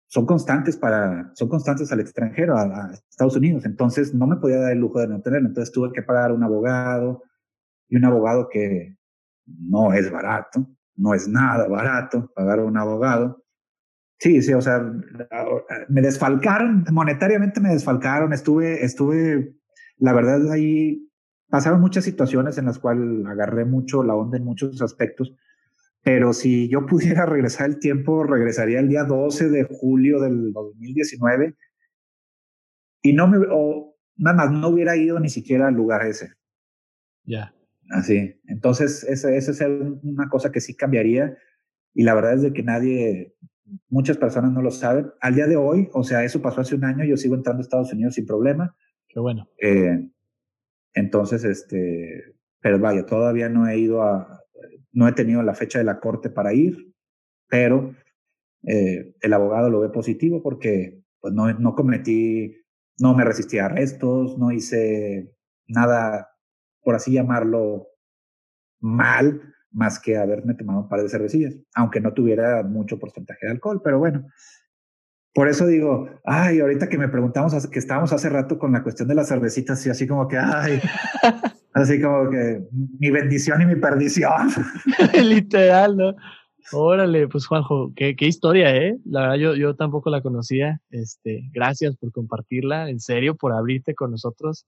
son constantes para, son constantes al extranjero, a, Estados Unidos. Entonces no me podía dar el lujo de no tenerlo. Entonces tuve que pagar un abogado y un abogado que no es barato, no es nada barato pagar a un abogado. Sí, sí, o sea, me desfalcaron, monetariamente me desfalcaron, estuve, estuve, la verdad ahí pasaron muchas situaciones en las cuales agarré mucho la onda en muchos aspectos pero si yo pudiera regresar el tiempo, regresaría el día 12 de julio del 2019 y no me, o nada más, no hubiera ido ni siquiera al lugar ese. Ya. Así. Entonces, esa, esa es una cosa que sí cambiaría y la verdad es de que nadie, muchas personas no lo saben. Al día de hoy, o sea, eso pasó hace un año, yo sigo entrando a Estados Unidos sin problema. Qué bueno. Eh, entonces, este, pero vaya, todavía no he ido a, no he tenido la fecha de la corte para ir, pero eh, el abogado lo ve positivo porque pues no, no cometí, no me resistí a arrestos, no hice nada, por así llamarlo, mal, más que haberme tomado un par de cervecillas, aunque no tuviera mucho porcentaje de alcohol, pero bueno. Por eso digo, ay, ahorita que me preguntamos, que estábamos hace rato con la cuestión de las cervecitas, y así como que, ay, Así como que mi bendición y mi perdición. Literal, ¿no? Órale, pues Juanjo, qué, qué, historia, ¿eh? La verdad yo, yo tampoco la conocía. Este, gracias por compartirla, en serio, por abrirte con nosotros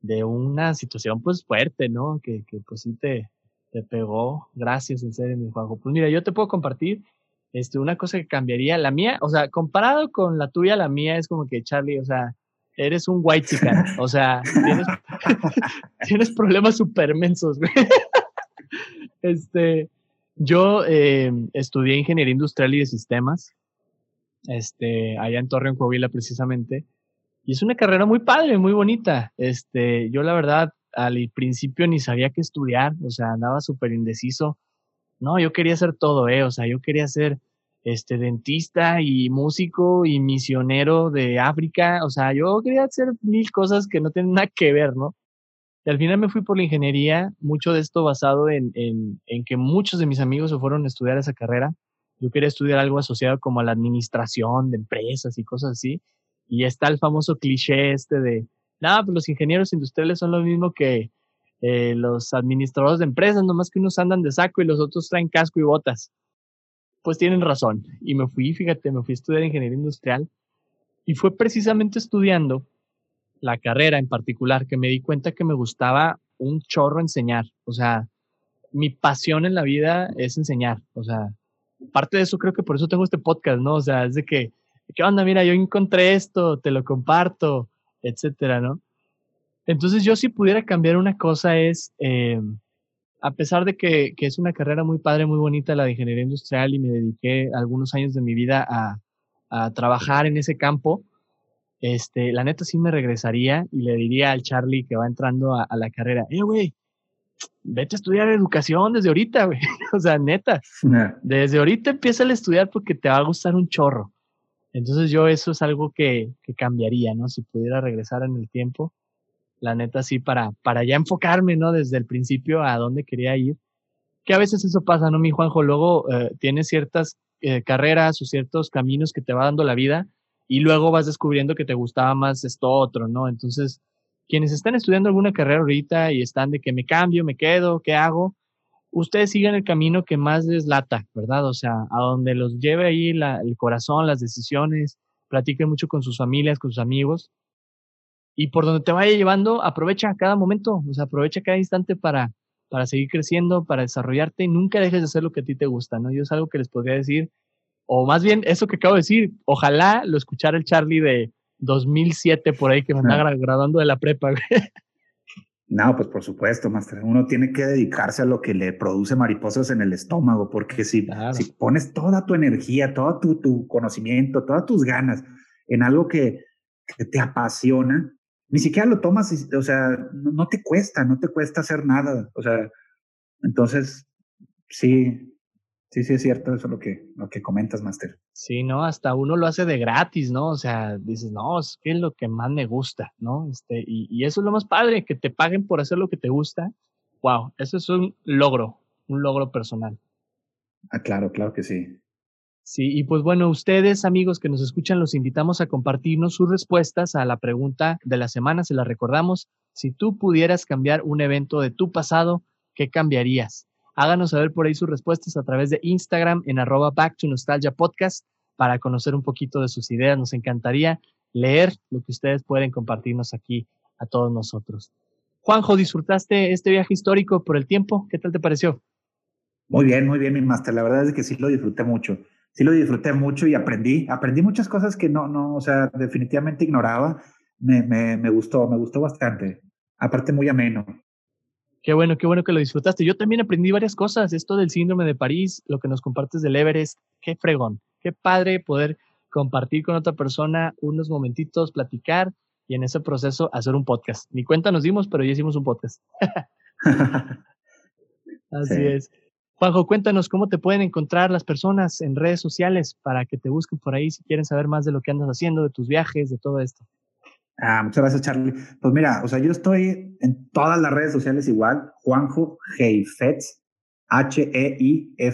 de una situación pues fuerte, ¿no? Que, que pues sí te, te pegó. Gracias, en serio, mi Juanjo. Pues mira, yo te puedo compartir este, una cosa que cambiaría. La mía, o sea, comparado con la tuya, la mía es como que, Charlie, o sea, eres un white chicken. O sea, tienes, tienes problemas supermensos, Este, yo eh, estudié ingeniería industrial y de sistemas, este, allá en Torreón, Coahuila, precisamente. Y es una carrera muy padre, muy bonita. Este, yo la verdad, al principio ni sabía qué estudiar, o sea, andaba súper indeciso. No, yo quería hacer todo, eh, o sea, yo quería ser este dentista y músico y misionero de África. O sea, yo quería hacer mil cosas que no tienen nada que ver, ¿no? Y al final me fui por la ingeniería, mucho de esto basado en, en, en que muchos de mis amigos se fueron a estudiar esa carrera. Yo quería estudiar algo asociado como a la administración de empresas y cosas así. Y está el famoso cliché este de, pues los ingenieros industriales son lo mismo que eh, los administradores de empresas, nomás que unos andan de saco y los otros traen casco y botas pues tienen razón. Y me fui, fíjate, me fui a estudiar ingeniería industrial y fue precisamente estudiando la carrera en particular que me di cuenta que me gustaba un chorro enseñar. O sea, mi pasión en la vida es enseñar. O sea, parte de eso creo que por eso tengo este podcast, ¿no? O sea, es de que, ¿qué onda? Mira, yo encontré esto, te lo comparto, etcétera, ¿no? Entonces yo si pudiera cambiar una cosa es, eh, a pesar de que, que, es una carrera muy padre, muy bonita la de ingeniería industrial y me dediqué algunos años de mi vida a, a trabajar en ese campo, este, la neta sí me regresaría y le diría al Charlie que va entrando a, a la carrera, eh, güey, vete a estudiar educación desde ahorita, güey. o sea, neta, desde ahorita empieza a estudiar porque te va a gustar un chorro. Entonces yo eso es algo que, que cambiaría, ¿no? Si pudiera regresar en el tiempo, la neta sí, para, para ya enfocarme, ¿no? Desde el principio a dónde quería ir. Que a veces eso pasa, ¿no, mi Juanjo? Luego eh, tienes ciertas eh, carreras o ciertos caminos que te va dando la vida y luego vas descubriendo que te gustaba más esto otro, ¿no? Entonces, quienes están estudiando alguna carrera ahorita y están de que me cambio, me quedo, ¿qué hago? Ustedes sigan el camino que más les lata, ¿verdad? O sea, a donde los lleve ahí la, el corazón, las decisiones, platiquen mucho con sus familias, con sus amigos. Y por donde te vaya llevando, aprovecha cada momento, o sea, aprovecha cada instante para, para seguir creciendo, para desarrollarte y nunca dejes de hacer lo que a ti te gusta, ¿no? Yo es algo que les podría decir, o más bien eso que acabo de decir, ojalá lo escuchara el Charlie de, 2007 por ahí que me anda graduando de la prepa. No, pues por supuesto, Master. Uno tiene que dedicarse a lo que le produce mariposas en el estómago, porque si, si pones toda tu energía, todo tu, tu, conocimiento, todas tus ganas en algo que, te apasiona, ni siquiera lo tomas, o sea, no, no, te cuesta, no te cuesta hacer nada. O sea, entonces, sí, Sí, sí, es cierto eso lo que, lo que comentas, Master. Sí, ¿no? Hasta uno lo hace de gratis, ¿no? O sea, dices, no, es que es lo que más me gusta, ¿no? Este, y, y eso es lo más padre, que te paguen por hacer lo que te gusta. Wow, eso es un logro, un logro personal. Ah, claro, claro que sí. Sí, y pues bueno, ustedes, amigos que nos escuchan, los invitamos a compartirnos sus respuestas a la pregunta de la semana. Se la recordamos. Si tú pudieras cambiar un evento de tu pasado, ¿qué cambiarías? Háganos saber por ahí sus respuestas a través de Instagram en arroba back to nostalgia podcast para conocer un poquito de sus ideas. Nos encantaría leer lo que ustedes pueden compartirnos aquí a todos nosotros. Juanjo, ¿disfrutaste este viaje histórico por el tiempo? ¿Qué tal te pareció? Muy bien, muy bien, mi máster. La verdad es que sí lo disfruté mucho. Sí lo disfruté mucho y aprendí. Aprendí muchas cosas que no, no, o sea, definitivamente ignoraba. Me, me, me gustó, me gustó bastante. Aparte, muy ameno. Qué bueno, qué bueno que lo disfrutaste. Yo también aprendí varias cosas. Esto del síndrome de París, lo que nos compartes del Everest, qué fregón, qué padre poder compartir con otra persona unos momentitos, platicar y en ese proceso hacer un podcast. Ni cuenta nos dimos, pero ya hicimos un podcast. Así es. Juanjo, cuéntanos cómo te pueden encontrar las personas en redes sociales para que te busquen por ahí si quieren saber más de lo que andas haciendo, de tus viajes, de todo esto. Ah, muchas gracias, Charlie. Pues mira, o sea, yo estoy en todas las redes sociales igual, Juanjo Heifetz, H-E-I-F-E-T-Z.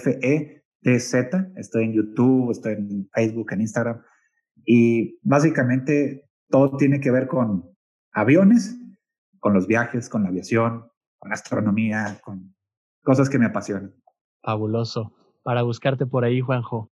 Estoy en YouTube, estoy en Facebook, en Instagram. Y básicamente todo tiene que ver con aviones, con los viajes, con la aviación, con astronomía, con cosas que me apasionan. Fabuloso. Para buscarte por ahí, Juanjo.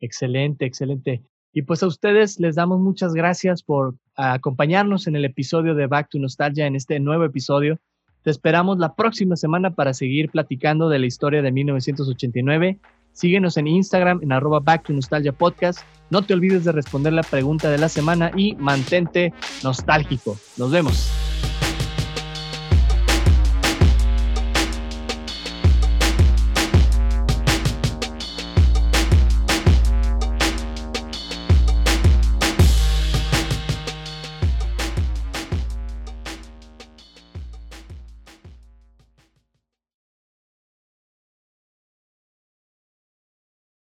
Excelente, excelente. Y pues a ustedes les damos muchas gracias por acompañarnos en el episodio de Back to Nostalgia, en este nuevo episodio. Te esperamos la próxima semana para seguir platicando de la historia de 1989. Síguenos en Instagram en arroba Back to Nostalgia Podcast. No te olvides de responder la pregunta de la semana y mantente nostálgico. Nos vemos.